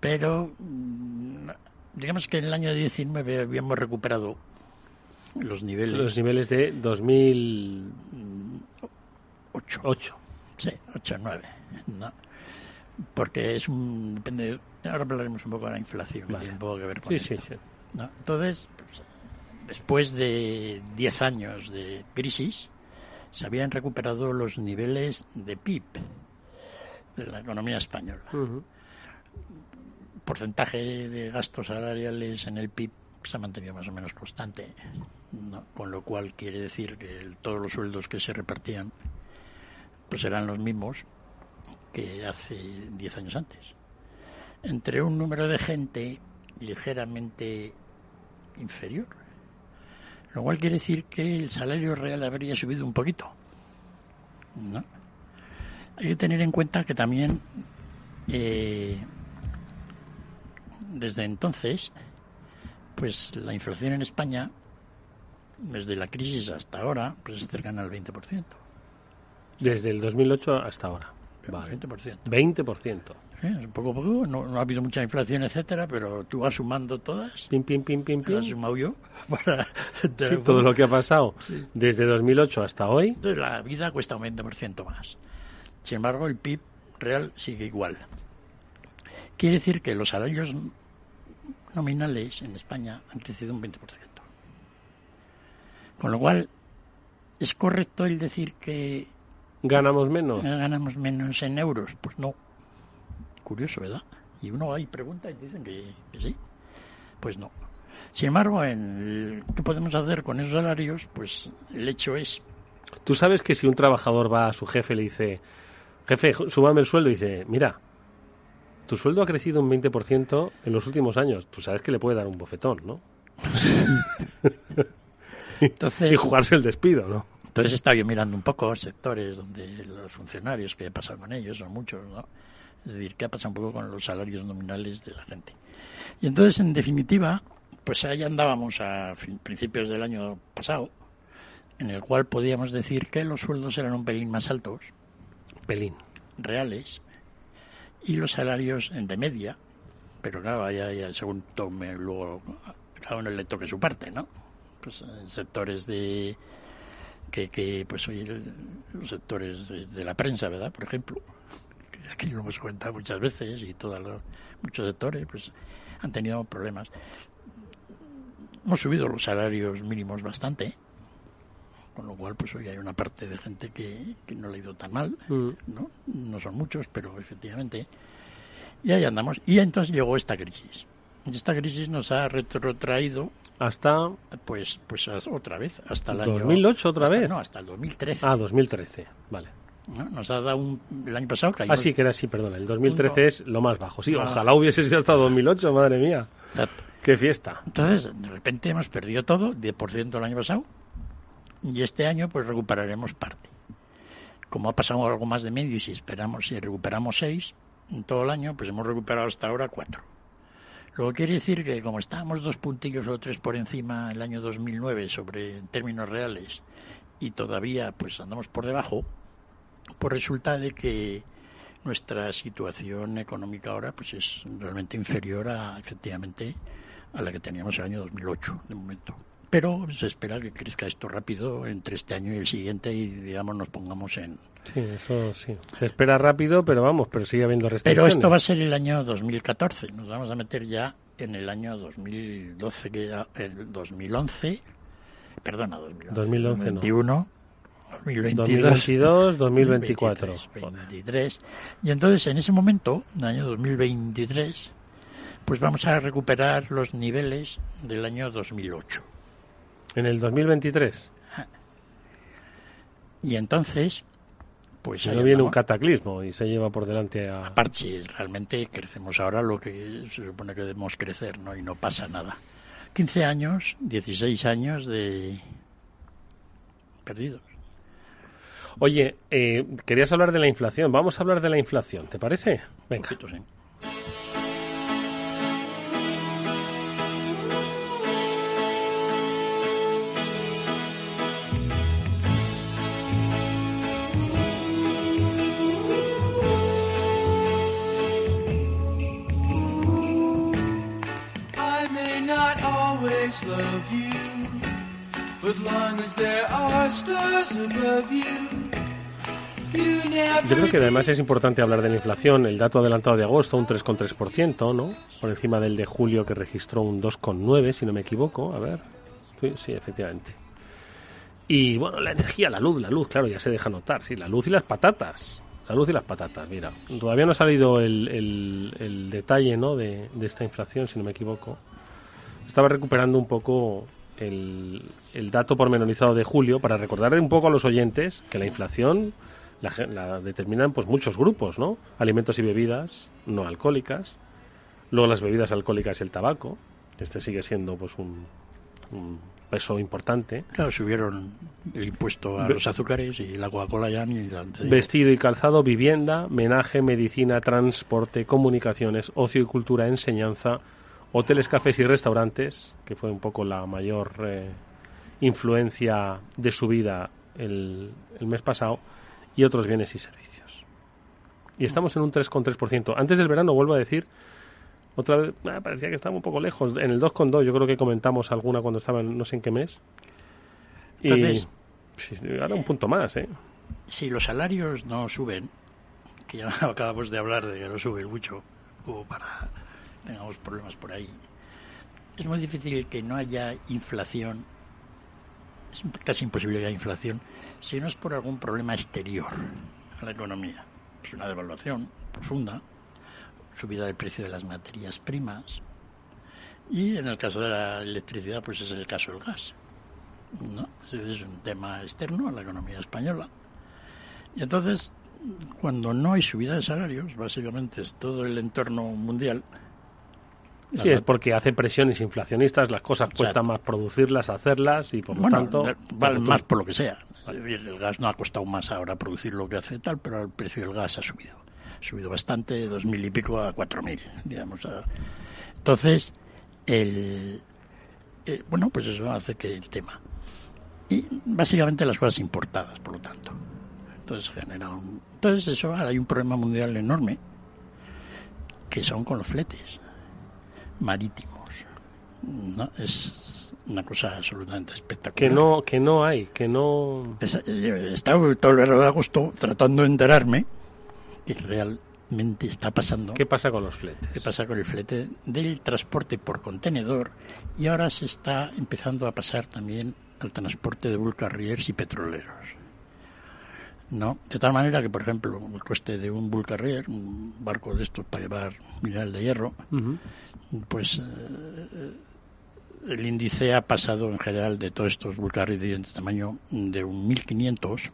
pero mm, digamos que en el año 19 habíamos recuperado los niveles. Los niveles de 2008. 8. Sí, 8, 9. ¿no? Porque es un. Depende. Ahora hablaremos un poco de la inflación, que tiene un poco que ver con esto. Sí, sí. ¿no? Entonces, pues, después de 10 años de crisis, se habían recuperado los niveles de PIB de la economía española. Porcentaje de gastos salariales en el PIB se ha mantenido más o menos constante con lo cual quiere decir que todos los sueldos que se repartían pues eran los mismos que hace 10 años antes. Entre un número de gente ligeramente inferior, lo cual quiere decir que el salario real habría subido un poquito. ¿no? Hay que tener en cuenta que también eh, desde entonces, pues la inflación en España desde la crisis hasta ahora, pues es cercana al 20%. Desde el 2008 hasta ahora. Vale. 20%. 20%. Sí, poco a poco, no, ha habido mucha inflación, etcétera, pero tú vas sumando todas. Pim, pim, pim, pim, pim. sumado yo. todo lo que ha pasado desde 2008 hasta hoy. Entonces la vida cuesta un 20% más. Sin embargo, el PIB real sigue igual. Quiere decir que los salarios nominales en España han crecido un 20%. Con lo cual, ¿es correcto el decir que... ¿Ganamos menos? ¿Ganamos menos en euros? Pues no. Curioso, ¿verdad? Y uno y pregunta y dicen que, sí. Pues no. Sin embargo, en ¿qué podemos hacer con esos salarios? Pues el hecho es... Tú sabes que si un trabajador va a su jefe y le dice, jefe, súbame el sueldo, y dice, mira, tu sueldo ha crecido un 20% en los últimos años. Tú sabes que le puede dar un bofetón, ¿no? Entonces, y jugarse el despido, ¿no? Entonces estaba yo mirando un poco sectores donde los funcionarios, que ha pasado con ellos, son muchos, ¿no? Es decir, qué ha pasado un poco con los salarios nominales de la gente. Y entonces, en definitiva, pues ahí andábamos a principios del año pasado, en el cual podíamos decir que los sueldos eran un pelín más altos. Pelín. Reales. Y los salarios de media. Pero claro, ya, ya según tome luego, cada uno le toque su parte, ¿no? pues en sectores de que, que pues hoy los sectores de, la prensa, ¿verdad? Por ejemplo, aquí lo hemos comentado muchas veces y todos los muchos sectores pues han tenido problemas. Hemos subido los salarios mínimos bastante, con lo cual pues hoy hay una parte de gente que, que no le ha ido tan mal, mm. ¿no? No son muchos, pero efectivamente. Y ahí andamos. Y entonces llegó esta crisis. Esta crisis nos ha retrotraído hasta pues pues otra vez hasta el 2008 otra vez no hasta el 2013 ah 2013 vale nos ha dado un el año pasado cayó ah sí que era así perdón el 2013 es lo más bajo sí ojalá hubiese sido hasta 2008 madre mía ¡Qué fiesta! Entonces, de repente hemos perdido todo, 10% el año pasado, y este año pues recuperaremos parte. Como ha pasado algo más de medio y si esperamos, si recuperamos 6 en todo el año, pues hemos recuperado hasta ahora 4. Luego quiere decir que como estábamos dos puntillos o tres por encima el año 2009 sobre términos reales y todavía pues andamos por debajo, pues resulta de que nuestra situación económica ahora pues es realmente inferior a efectivamente a la que teníamos el año 2008 de momento. Pero se espera que crezca esto rápido entre este año y el siguiente y digamos nos pongamos en Sí, eso sí. Se espera rápido, pero vamos, pero sigue habiendo restricciones. Pero esto va a ser el año 2014. Nos vamos a meter ya en el año 2012, que ya, el 2011, perdona, 2011, 2011 2021, 2022, 2022, 2024. 2023. Y entonces, en ese momento, en el año 2023, pues vamos a recuperar los niveles del año 2008. ¿En el 2023? Y entonces, pues no viene un cataclismo y se lleva por delante a... Aparte, si realmente crecemos ahora lo que se supone que debemos crecer, ¿no? Y no pasa nada. 15 años, 16 años de perdidos. Oye, eh, querías hablar de la inflación. Vamos a hablar de la inflación, ¿te parece? Venga. Poquito, sí. Always love you, but long as there are stars above you, you never Yo creo que además es importante hablar de la inflación. El dato adelantado de agosto, un 3,3%, ¿no? Por encima del de julio que registró un 2,9%, si no me equivoco. A ver. Sí, sí, efectivamente. Y bueno, la energía, la luz, la luz, claro, ya se deja notar. Sí, la luz y las patatas. La luz y las patatas, mira. Todavía no ha salido el, el- el detalle, ¿no? De, de esta inflación, si no me equivoco. Estaba recuperando un poco el, el dato pormenorizado de julio para recordarle un poco a los oyentes que la inflación la, determinan pues muchos grupos, ¿no? Alimentos y bebidas no alcohólicas, luego las bebidas alcohólicas y el tabaco, este sigue siendo pues un, un peso importante. Claro, subieron el impuesto a los azúcares y la Coca-Cola ya ni. Vestido y calzado, vivienda, menaje, medicina, transporte, comunicaciones, ocio y cultura, enseñanza, hoteles, cafés y restaurantes, que fue un poco la mayor eh, influencia de su vida el, el mes pasado, y otros bienes y servicios. Y estamos en un 3,3%. Antes del verano, vuelvo a decir, otra vez, ah, parecía que estaba un poco lejos. En el 2,2 yo creo que comentamos alguna cuando estaba en no sé en qué mes. Y Entonces- sí, ahora un punto más, ¿eh? Si los salarios no suben, que ya acabamos de hablar de que no suben mucho, como para tengamos problemas por ahí, es muy difícil que no haya inflación, es casi imposible que haya inflación, si no es por algún problema exterior a la economía. Pues una devaluación profunda, subida del precio de las materias primas, y en el caso de la electricidad, pues es el caso del gas. ¿no? Es un tema externo a la economía española. Y entonces, cuando no hay subida de salarios, básicamente es todo el entorno mundial. Sí, es porque hace presiones inflacionistas, las cosas cuesta más producirlas, hacerlas y por lo bueno, tanto vale por más por lo que sea. El gas no ha costado más ahora producir lo que hace tal, pero el precio del gas ha subido. Ha subido bastante, de dos mil y pico a cuatro mil, digamos. Entonces, el, eh, bueno, pues eso hace que el tema. Y básicamente las cosas importadas, por lo tanto. Entonces genera un... Entonces eso, ahora hay un problema mundial enorme que son con los fletes marítimos. ¿no? Es una cosa absolutamente espectacular. que no que no hay, que no Es- eh, He estado todo el verano de agosto tratando de enterarme que realmente está pasando. ¿Qué pasa con los fletes? ¿Qué pasa con el flete del transporte por contenedor? Y ahora se está empezando a pasar también al transporte de bull carriers y petroleros. ¿No? De tal manera que, por ejemplo, el coste de un bull carrier, un barco de estos para llevar mineral de hierro, pues eh, el índice ha pasado en general de todos estos bull carriers de este tamaño de un 1500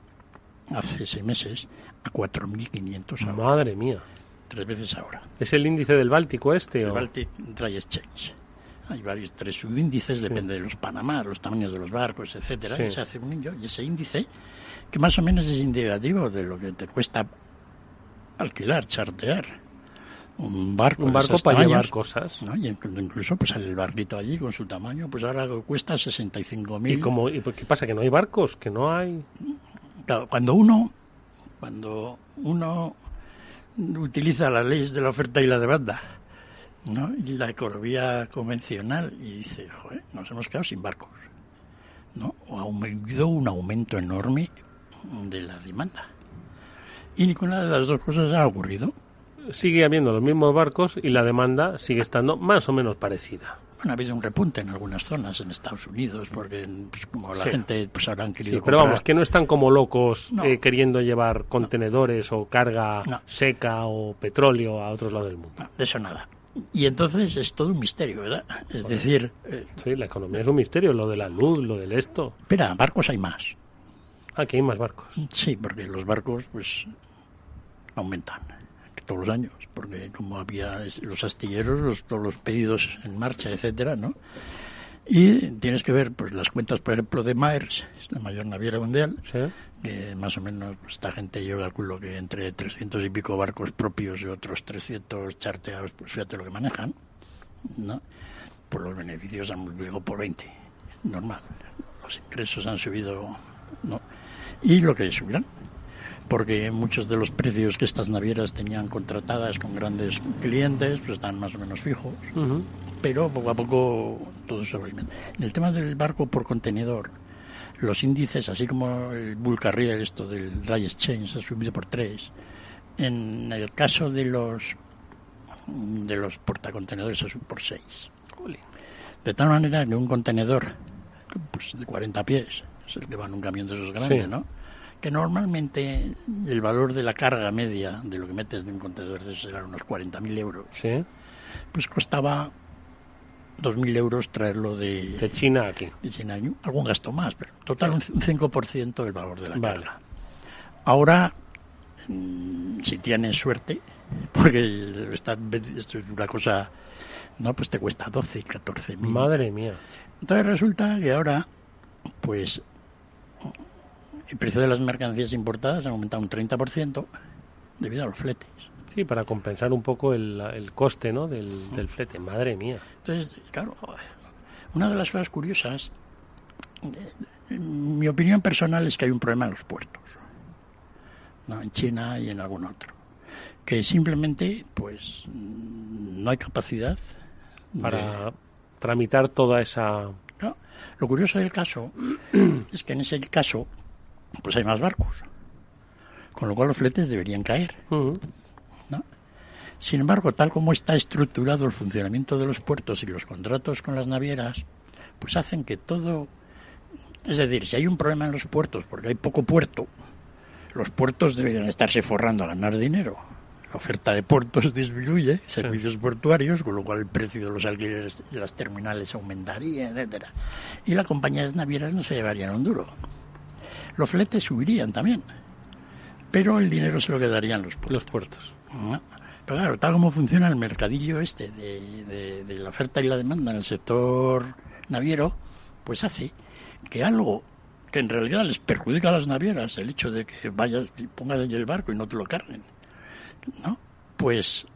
hace seis meses a 4500 ahora. Madre mía. Tres veces ahora. ¿Es el índice del Báltico este? El o? Baltic Dry Exchange. Hay varios tres subíndices, depende de los Panamá, los tamaños de los barcos, etcétera, Sí. y se hace un y ese índice, que más o menos es indicativo de lo que te cuesta alquilar, chartear un barco, Un barco para tamaños, llevar cosas. ¿no? Y inclu- incluso pues el barquito allí con su tamaño, pues ahora cuesta 65.000. ¿Y, como, ¿Y qué pasa? ¿Que no hay barcos? ¿Que no hay...? Claro, cuando uno, cuando uno utiliza las leyes de la oferta y la demanda, ¿no? y la economía convencional, y dice, joder, nos hemos quedado sin barcos, ¿no? O ha habido un aumento enorme de la demanda. Y ninguna de las dos cosas ha ocurrido. Sigue habiendo los mismos barcos y la demanda sigue estando más o menos parecida. Bueno, ha habido un repunte en algunas zonas en Estados Unidos, porque pues, como la Sí. gente pues habrán querido Sí, pero comprar- vamos, que no están como locos No. eh, queriendo llevar contenedores o carga No. seca o petróleo a otros lados del mundo. De eso nada. Y entonces es todo un misterio, ¿verdad? Es decir, eh, Sí, la economía es un misterio, lo de la luz, lo del esto. espera, barcos hay más. Aquí hay más barcos. Sí, porque los barcos pues aumentan todos los años, porque como había los astilleros, los, todos los pedidos en marcha, etcétera, ¿no? Y tienes que ver pues las cuentas, por ejemplo, de Maersk, es la mayor naviera mundial, Sí. que más o menos pues, esta gente yo calculo que entre 300 y pico barcos propios y otros 300 charteados, pues fíjate lo que manejan, ¿no? Pues los beneficios han multiplicado por 20, normal. Los ingresos han subido, ¿no? Y lo que subirán, porque muchos de los precios que estas navieras tenían contratadas con grandes clientes, pues están más o menos fijos pero poco a poco todo se va En el tema del barco por contenedor, los índices, así como el bull carrier, esto del dry exchange, ha subido por tres. En el caso de los de los portacontenedores, ha subido por seis. De tal manera que un contenedor pues, de 40 pies, es el que va en un camión de esos grandes, Sí. ¿no? Que normalmente el valor de la carga media de lo que metes de un contenedor eran unos 40.000 euros Sí. pues costaba 2.000 euros traerlo de, De China aquí. de China. Algún gasto más, pero total un 5% del valor de la Vale. carga. Ahora, mm, si tienes suerte, porque está- esto es una cosa, no, pues te cuesta 12, 14 mil. Madre mía. Entonces resulta que ahora, pues, el precio de las mercancías importadas ha aumentado un 30% debido a los fletes. Sí, para compensar un poco el, el coste ¿no? del, del flete. Madre mía. Entonces, claro, una de las cosas curiosas, eh, mi opinión personal es que hay un problema en los puertos, ¿no? en China y en algún otro, que simplemente, pues, no hay capacidad de- Para tramitar toda esa... ¿no? Lo curioso del caso es que en ese caso, pues hay más barcos, con lo cual los fletes deberían caer. ¿no? Sin embargo, tal como está estructurado el funcionamiento de los puertos y los contratos con las navieras, pues hacen que todo... Es decir, si hay un problema en los puertos porque hay poco puerto, los puertos deberían estarse forrando a ganar dinero. La oferta de puertos disminuye, servicios portuarios, con lo cual el precio de los alquileres de las terminales aumentaría, etcétera. Y las compañías navieras no se llevarían un duro. Los fletes subirían también, pero el dinero se lo quedarían los puertos. Los puertos. ¿no? Pero claro, tal como funciona el mercadillo este de, de- de la oferta y la demanda en el sector naviero, pues hace que algo que en realidad les perjudica a las navieras, el hecho de que vayas y pongas allí el barco y no te lo carguen, ¿no? Pues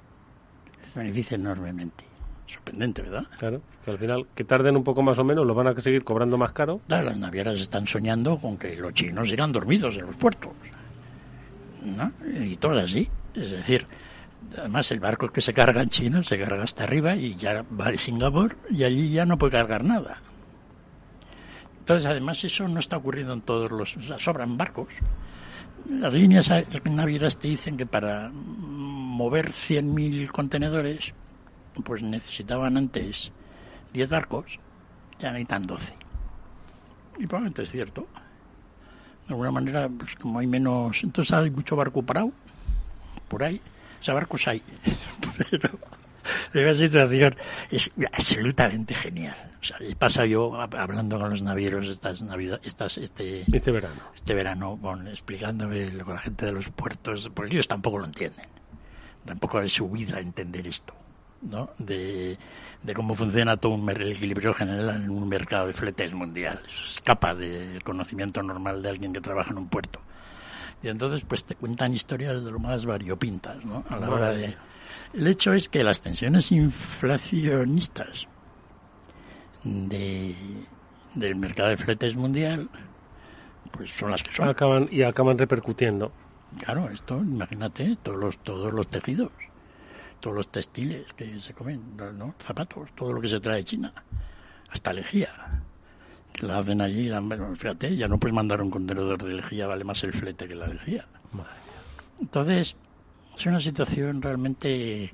les beneficia enormemente. Sorprendente, ¿verdad? Claro. Que al final, que tarden un poco más o menos, lo van a seguir cobrando más caro. Las navieras están soñando con que los chinos irán dormidos en los puertos. ¿no? Y todo así. Es decir, además el barco que se carga en China se carga hasta arriba y ya va a Singapur y allí ya no puede cargar nada. Entonces, además, eso no está ocurriendo en todos los. O sea, sobran barcos. Las líneas navieras te dicen que para mover 100.000 contenedores, pues necesitaban antes 10 barcos, ya necesitan 12. Y probablemente es cierto. De alguna manera, pues como hay menos. Entonces hay mucho barco parado por ahí. O sea, barcos hay. Pero esa situación es absolutamente genial. O sea, he pasado yo hab- hablando con los navieros estas navidad, estas, este, Este verano. este verano, con, explicándome con la gente de los puertos, porque ellos tampoco lo entienden. Tampoco es su vida entender esto. ¿no? De, de cómo funciona todo un equilibrio general en un mercado de fletes mundial. Eso escapa del conocimiento normal de alguien que trabaja en un puerto. Y entonces, pues te cuentan historias de lo más variopintas, ¿no? A la hora de... El hecho es que las tensiones inflacionistas de, del mercado de fletes mundial, pues son las que son. Acaban, y acaban repercutiendo. Claro, esto, imagínate, todos los, todos los tejidos, todos los textiles que se comen, ¿no? zapatos, todo lo que se trae de China, hasta lejía, la hacen allí, la- bueno, fíjate, ya no puedes mandar un contenedor de lejía, vale más el flete que la lejía. Entonces, es una situación realmente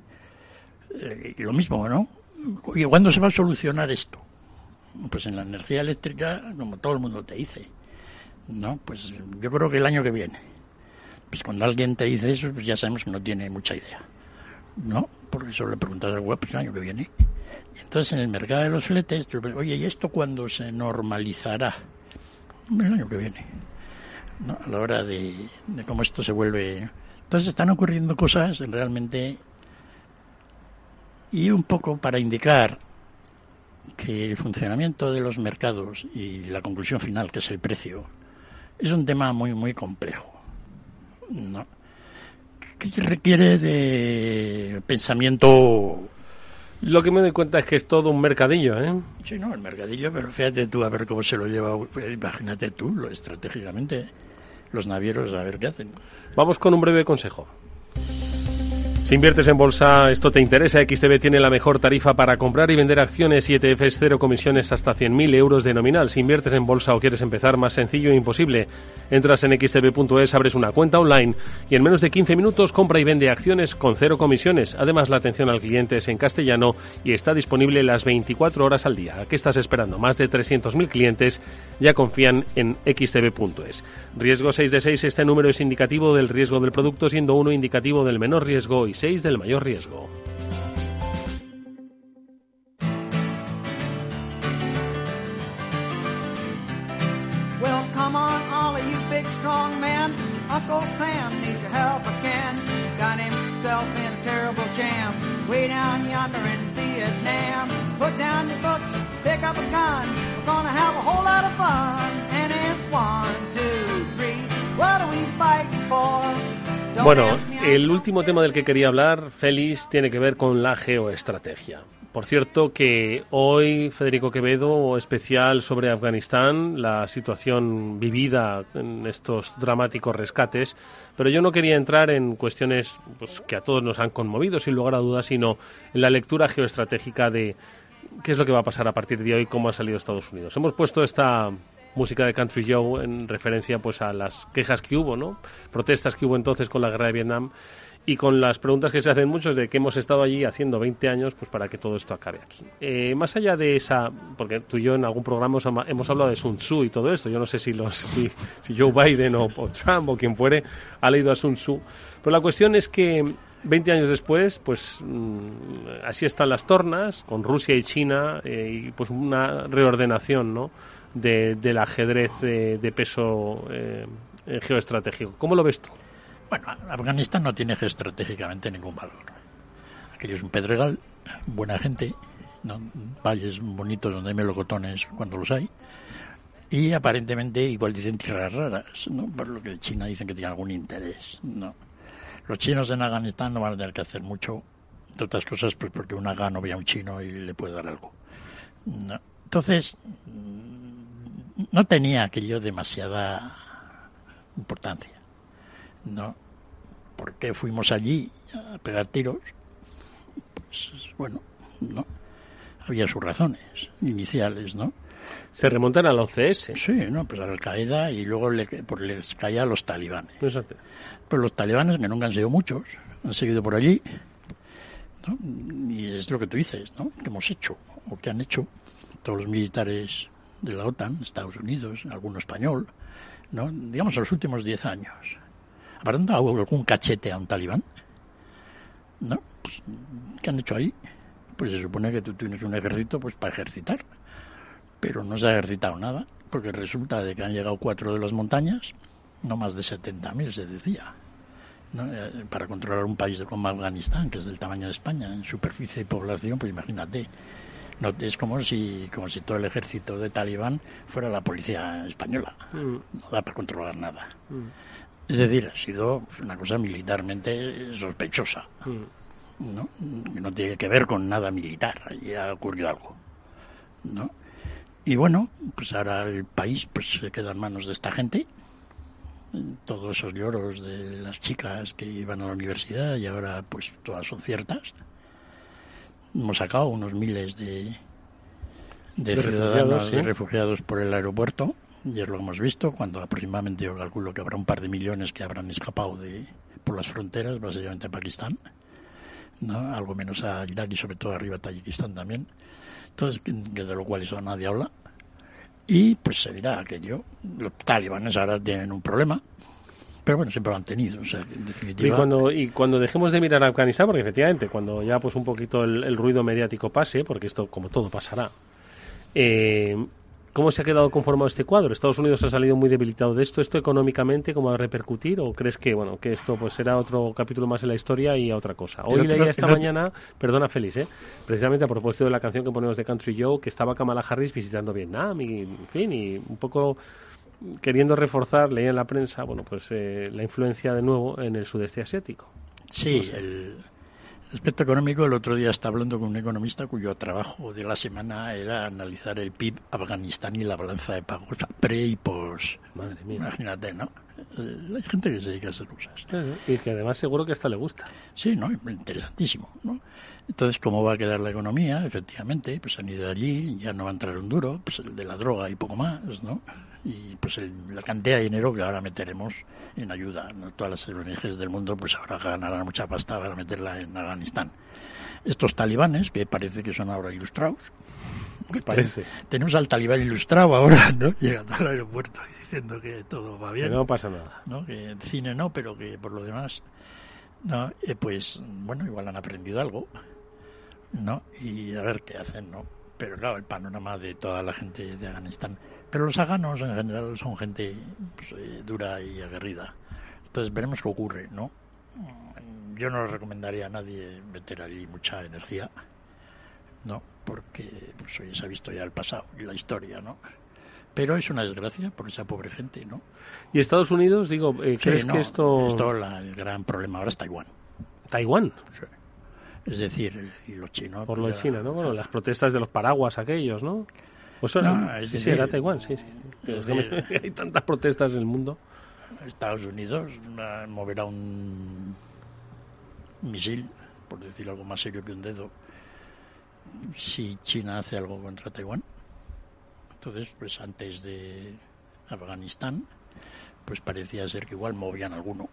eh, lo mismo, ¿no? Oye, ¿cuándo se va a solucionar esto? Pues en la energía eléctrica, como todo el mundo te dice, ¿no? Pues yo creo que el año que viene. Pues cuando alguien te dice eso, pues ya sabemos que no tiene mucha idea, ¿no? Porque solo le preguntas al web, pues el año que viene. Y entonces en el mercado de los fletes, oye, ¿y esto cuándo se normalizará? El año que viene. A la hora de cómo esto se vuelve. Entonces están ocurriendo cosas realmente. Y un poco para indicar que el funcionamiento de los mercados y la conclusión final, que es el precio, es un tema muy, muy complejo. ¿no? Que requiere de pensamiento. Lo que me doy cuenta es que es todo un mercadillo, ¿eh? Sí, no, el mercadillo, pero fíjate tú a ver cómo se lo lleva. Imagínate tú, lo estratégicamente, los navieros a ver qué hacen. Vamos con un breve consejo. Si inviertes en bolsa, esto te interesa. XTB tiene la mejor tarifa para comprar y vender acciones y ETFs cero comisiones hasta 100.000 euros de nominal. Si inviertes en bolsa o quieres empezar, más sencillo e imposible. Entras en xtb.es, abres una cuenta online y en menos de 15 minutos compra y vende acciones con cero comisiones. Además, la atención al cliente es en castellano y está disponible las 24 horas al día. ¿A qué estás esperando? Más de 300.000 clientes ya confían en xtb.es. Riesgo 6 de 6, este número es indicativo del riesgo del producto, siendo 1 indicativo del menor riesgo y 6 del mayor riesgo. Well, come on, all of you big strong men. Uncle Sam needs your help again. Got himself in a terrible jam. Way down yonder in Vietnam. Put down your books, pick up a gun. We're gonna have a whole lot of fun. And it's one, two, three. What are we fighting for? Don't Bueno, ask me, el último tema del que quería hablar, Félix, tiene que ver con la geoestrategia. Por cierto, que hoy Federico Quevedo, especial sobre Afganistán, la situación vivida en estos dramáticos rescates, pero yo no quería entrar en cuestiones pues, que a todos nos han conmovido, sin lugar a dudas, sino en la lectura geoestratégica de qué es lo que va a pasar a partir de hoy, cómo ha salido Estados Unidos. Hemos puesto esta música de Country Joe en referencia pues a las quejas que hubo, ¿no? Protestas que hubo entonces con la guerra de Vietnam y con las preguntas que se hacen muchos de que hemos estado allí haciendo 20 años pues para que todo esto acabe aquí. Eh, más allá de esa, porque tú y yo en algún programa hemos, hablado de Sun Tzu y todo esto, yo no sé si los si, si Joe Biden o, o Trump o quien fuere ha leído a Sun Tzu, pero la cuestión es que 20 años después, pues mm, así están las tornas con Rusia y China eh, y pues una reordenación, ¿no? De, del ajedrez de, de peso eh, eh, geoestratégico. ¿Cómo lo ves tú? Bueno, Afganistán no tiene geoestratégicamente ningún valor. Aquello es un pedregal, buena gente, ¿no? valles bonitos donde hay melocotones cuando los hay, y aparentemente igual dicen tierras raras, ¿no? por lo que China dicen que tiene algún interés. ¿no? Los chinos en Afganistán no van a tener que hacer mucho, entre otras cosas pues porque un afgano no ve a un chino y le puede dar algo. ¿no? Entonces, no tenía aquello demasiada importancia. ¿no? ¿Por qué fuimos allí a pegar tiros? Pues bueno, no. Había sus razones iniciales, ¿no? Se remontan al OCS. Sí, no, pues a Al Qaeda y luego le, pues les caía a los talibanes. Exacto. Pues los talibanes, que nunca han sido muchos, han seguido por allí, ¿no? Y es lo que tú dices, ¿no? Que hemos hecho, o que han hecho todos los militares de la OTAN, Estados Unidos, alguno español, ¿no? Digamos, en los últimos 10 años. ¿Habrán dado algún cachete a un talibán? ¿No? Pues, ¿Qué han hecho ahí? Pues se supone que tú tienes un ejército pues para ejercitar, pero no se ha ejercitado nada, porque resulta de que han llegado cuatro de las montañas, no más de 70.000 se decía, ¿no? Eh, para controlar un país como Afganistán, que es del tamaño de España, en superficie y población, pues imagínate. No, es como si, como si todo el ejército de Talibán fuera la policía española. Mm. No da para controlar nada. Mm. Es decir, ha sido una cosa militarmente sospechosa. Mm. ¿no? No tiene que ver con nada militar. Allí ha ocurrido algo. ¿no? Y bueno, pues ahora el país pues se queda en manos de esta gente. Todos esos lloros de las chicas que iban a la universidad y ahora pues todas son ciertas. Hemos sacado unos miles de, de, De ciudadanos sí. refugiados por el aeropuerto. Ya lo hemos visto, cuando aproximadamente yo calculo que habrá un par de millones que habrán escapado de, por las fronteras, básicamente a Pakistán. ¿no? algo menos a Irak y sobre todo arriba a Tayikistán también. Entonces, que que de lo cual eso nadie habla. Y pues se dirá aquello. Los talibanes ahora tienen un problema, pero bueno, siempre lo han tenido. O sea, en Y definitiva. cuando, y cuando dejemos de mirar a Afganistán, porque efectivamente, cuando ya pues un poquito el, el ruido mediático pase, porque esto como todo pasará, eh, ¿cómo se ha quedado conformado este cuadro? ¿Estados Unidos ha salido muy debilitado de esto? ¿Esto económicamente cómo va a repercutir? ¿O crees que bueno que esto pues será otro capítulo más en la historia y a otra cosa? Hoy otro- leía esta mañana, perdona Félix, ¿eh? precisamente a propósito de la canción que ponemos de Country Joe, que estaba Kamala Harris visitando Vietnam y, en fin, y un poco queriendo reforzar, leía en la prensa, bueno, pues eh, la influencia de nuevo en el sudeste asiático. Sí, el aspecto económico, el otro día estaba hablando con un economista cuyo trabajo de la semana era analizar el PIB Afganistán y la balanza de pagos pre y pos. Madre mía. Imagínate, ¿no? Eh, Hay gente que se dedica a esas cosas. Y que además seguro que esta le gusta. Sí, ¿no? Interesantísimo, ¿no? Entonces, ¿cómo va a quedar la economía? Efectivamente, pues han ido allí, ya no va a entrar un duro, pues el de la droga y poco más, ¿no? Y pues el- la cantidad de dinero que ahora meteremos en ayuda, ¿no? Todas las ONGs del mundo, pues ahora ganarán mucha pasta para meterla en Afganistán. Estos talibanes, que parece que son ahora ilustrados, Parece. tenemos al talibán ilustrado ahora, ¿no? Llegando al aeropuerto diciendo que todo va bien. Que no pasa nada. ¿no? Que en cine no, pero que por lo demás, no, Eh, pues bueno, igual han aprendido algo, ¿no? Y a ver qué hacen, ¿no? Pero claro, el panorama de toda la gente de Afganistán. Pero los afganos en general son gente pues, eh, dura y aguerrida. Entonces veremos qué ocurre, ¿no? Yo no le recomendaría a nadie meter allí mucha energía, ¿no? Porque pues, oye, se ha visto ya el pasado y la historia, ¿no? Pero es una desgracia por esa pobre gente, ¿no? ¿Y Estados Unidos, digo, eh, Sí, crees no, que esto... esto la- el gran problema ahora es Taiwán. Taiwán, Es decir, los chinos... por lo de pues, China, ¿no? Bueno, las protestas de los paraguas aquellos, ¿no? Pues eso No, sí, sí, decir, era Taiwán, sí, sí. es decir- hay tantas protestas en el mundo. Estados Unidos moverá un misil, por decir algo más serio que un dedo, si China hace algo contra Taiwán. Entonces, pues antes de Afganistán, pues parecía ser que igual movían alguno.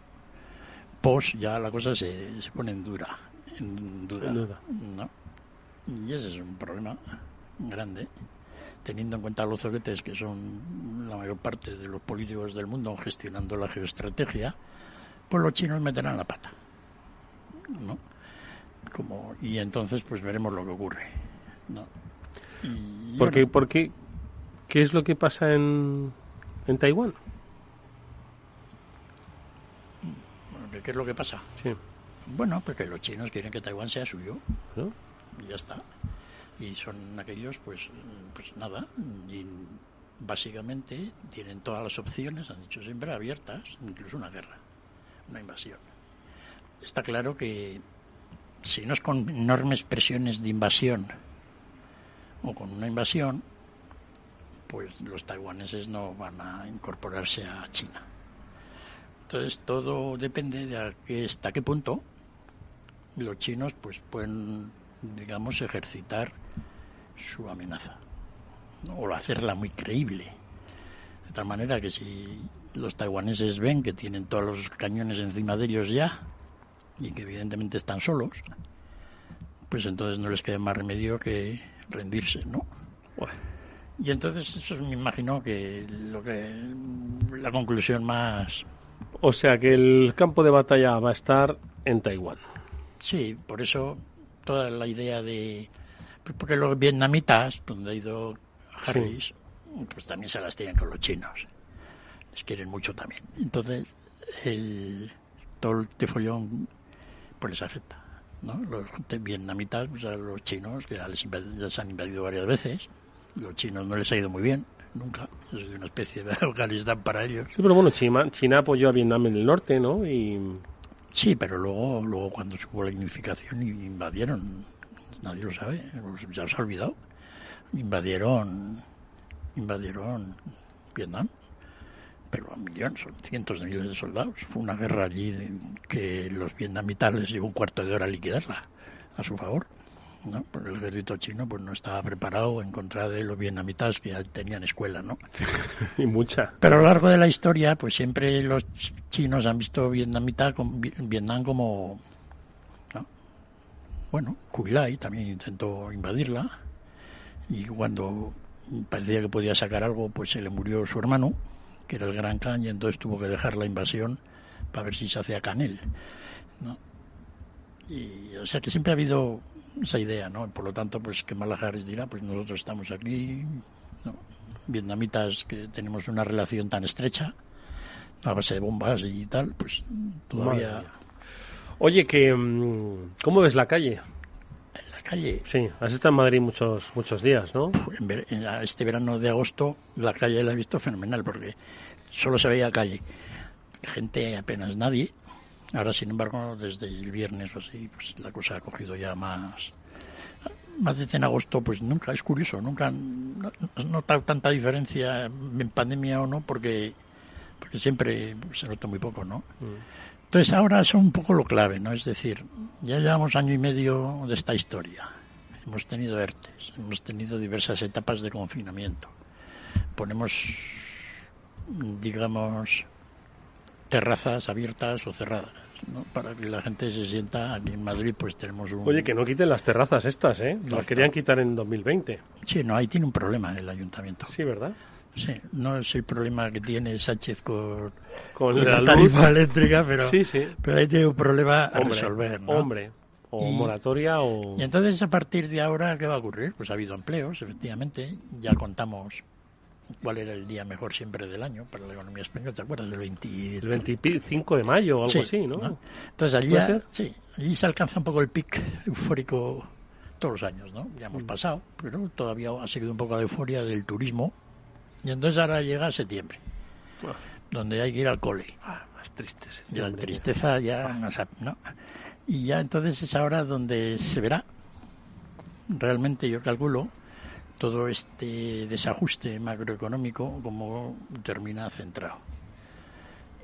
Pos ya la cosa se, se pone en dura, en duda, En duda. ¿no? Y ese es un problema grande, teniendo en cuenta los zoquetes que son la mayor parte de los políticos del mundo gestionando la geoestrategia, pues los chinos meterán la pata, ¿no? Como, y entonces pues veremos lo que ocurre, ¿no? Y, ¿Por qué, por qué- qué es lo que pasa en, en Taiwán? bueno, ¿Qué es lo que pasa? Sí. Bueno, porque los chinos quieren que Taiwán sea suyo. ¿no? y ya está. Y son aquellos, pues, pues nada, y básicamente tienen todas las opciones, han dicho siempre, abiertas, incluso una guerra, una invasión. Está claro que si no es con enormes presiones de invasión o con una invasión, pues los taiwaneses no van a incorporarse a China. Entonces todo depende de a qué, hasta qué punto los chinos pues pueden digamos ejercitar su amenaza ¿no? o hacerla muy creíble de tal manera que si los taiwaneses ven que tienen todos los cañones encima de ellos ya y que evidentemente están solos pues entonces no les queda más remedio que rendirse no Bueno, y entonces eso me imagino que lo que la conclusión más o sea que el campo de batalla va a estar en Taiwán. Sí, por eso toda la idea de... pues Porque los vietnamitas, donde ha ido Harris, pues también se las tienen con los chinos. Les quieren mucho también. Entonces, el, todo este follón pues les afecta. ¿no? Los vietnamitas, o sea, los chinos, que ya les, se han invadido varias veces, los chinos no les ha ido muy bien, nunca. Es una especie de Afganistán para ellos. Sí, pero bueno, China, China apoyó a Vietnam en el norte, ¿no? Y... Sí, pero luego, luego cuando hubo la unificación invadieron, nadie lo sabe, ya se ha olvidado, invadieron, invadieron Vietnam pero a millón, son cientos de miles de soldados. Fue una guerra allí que los vietnamitas les llevó un cuarto de hora a liquidarla a su favor. ¿No? Porque el ejército chino pues no estaba preparado en contra de los vietnamitas que ya tenían escuela, ¿no? y mucha. Pero a lo largo de la historia, pues siempre los chinos han visto vietnamita, Vietnam como... ¿no? Bueno, Kublai también intentó invadirla y cuando parecía que podía sacar algo, pues se le murió su hermano que era el Gran Khan, y entonces tuvo que dejar la invasión para ver si se hacía Canel. ¿no? Y, o sea que siempre ha habido esa idea, ¿no? Por lo tanto, pues que Malaharis dirá, pues nosotros estamos aquí, ¿no? vietnamitas que tenemos una relación tan estrecha, a base de bombas y tal, pues todavía... Oye, que mm, ¿cómo ves la calle? La calle. Sí, has estado en Madrid muchos muchos días, ¿no? este verano de agosto la calle la he visto fenomenal porque solo se veía calle. Gente apenas nadie. Ahora, sin embargo, desde el viernes o así, pues la cosa ha cogido ya más. Más desde en agosto, pues nunca, es curioso, nunca he notado tanta diferencia en pandemia o no, porque, porque siempre se nota muy poco, ¿no? Mm. Entonces ahora son un poco lo clave, ¿no? Es decir, ya llevamos año y medio de esta historia. Hemos tenido ERTES, hemos tenido diversas etapas de confinamiento. Ponemos digamos, terrazas abiertas o cerradas, ¿no? para que la gente se sienta aquí en Madrid, pues tenemos un... Oye, que no quiten las terrazas estas, ¿eh? las querían quitar en 2020. Sí, no, ahí tiene un problema el ayuntamiento. Sí, ¿verdad? Sí, no es el problema que tiene Sánchez con, con la, tarifa eléctrica, pero, sí, sí. pero ahí tiene un problema a resolver. ¿no? Hombre, o moratoria o... Y entonces a partir de ahora, ¿qué va a ocurrir? Pues ha habido empleos, efectivamente, ya contamos cuál era el día mejor siempre del año para la economía española, ¿te acuerdas? Del 25 de mayo o algo así, ¿no? Entonces allí, sí, allí se alcanza un poco el pic eufórico todos los años, ¿no? Ya hemos mm. pasado, pero todavía ha seguido un poco de euforia del turismo. Y entonces ahora llega septiembre, donde hay que ir al cole. Ah, más triste. La tristeza ya no, Y ya entonces es ahora donde se verá, realmente yo calculo, todo este desajuste macroeconómico como termina centrado.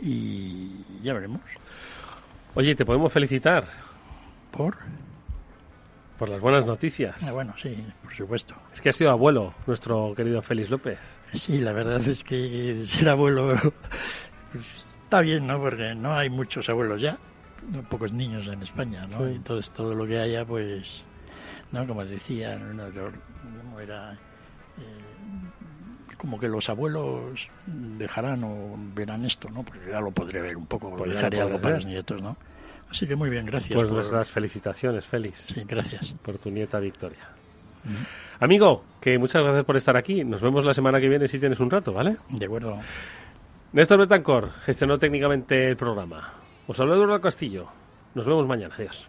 Y ya veremos. Oye, ¿te podemos felicitar? ¿Por? Por las buenas noticias. Ah, bueno, sí, por supuesto. Es que ha sido abuelo, nuestro querido Félix López. Sí, la verdad es que ser abuelo está bien, ¿no? Porque no hay muchos abuelos ya, pocos niños en España, ¿no? Entonces todo lo que haya, pues, ¿no? Como decía, ¿no? era eh, como que los abuelos dejarán o verán esto, ¿no? Porque ya lo podré ver un poco, pues dejaré algo para los nietos, ¿no? Así que muy bien, gracias. Pues nuestras felicitaciones, Félix. Sí, gracias. Por tu nieta Victoria. Amigo, que muchas gracias por estar aquí. Nos vemos la semana que viene si tienes un rato, ¿vale? De acuerdo. Néstor Betancor gestionó técnicamente el programa. Os habla Eduardo Castillo. Nos vemos mañana. Adiós.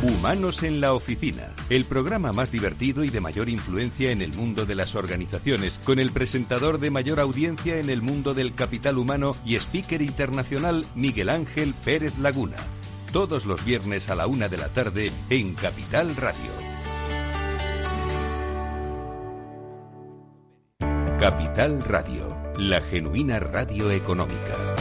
Humanos en la Oficina, el programa más divertido y de mayor influencia en el mundo de las organizaciones, con el presentador de mayor audiencia en el mundo del capital humano y speaker internacional Miguel Ángel Pérez Laguna. Todos los viernes a la una de la tarde en Capital Radio. Capital Radio, la genuina radio económica.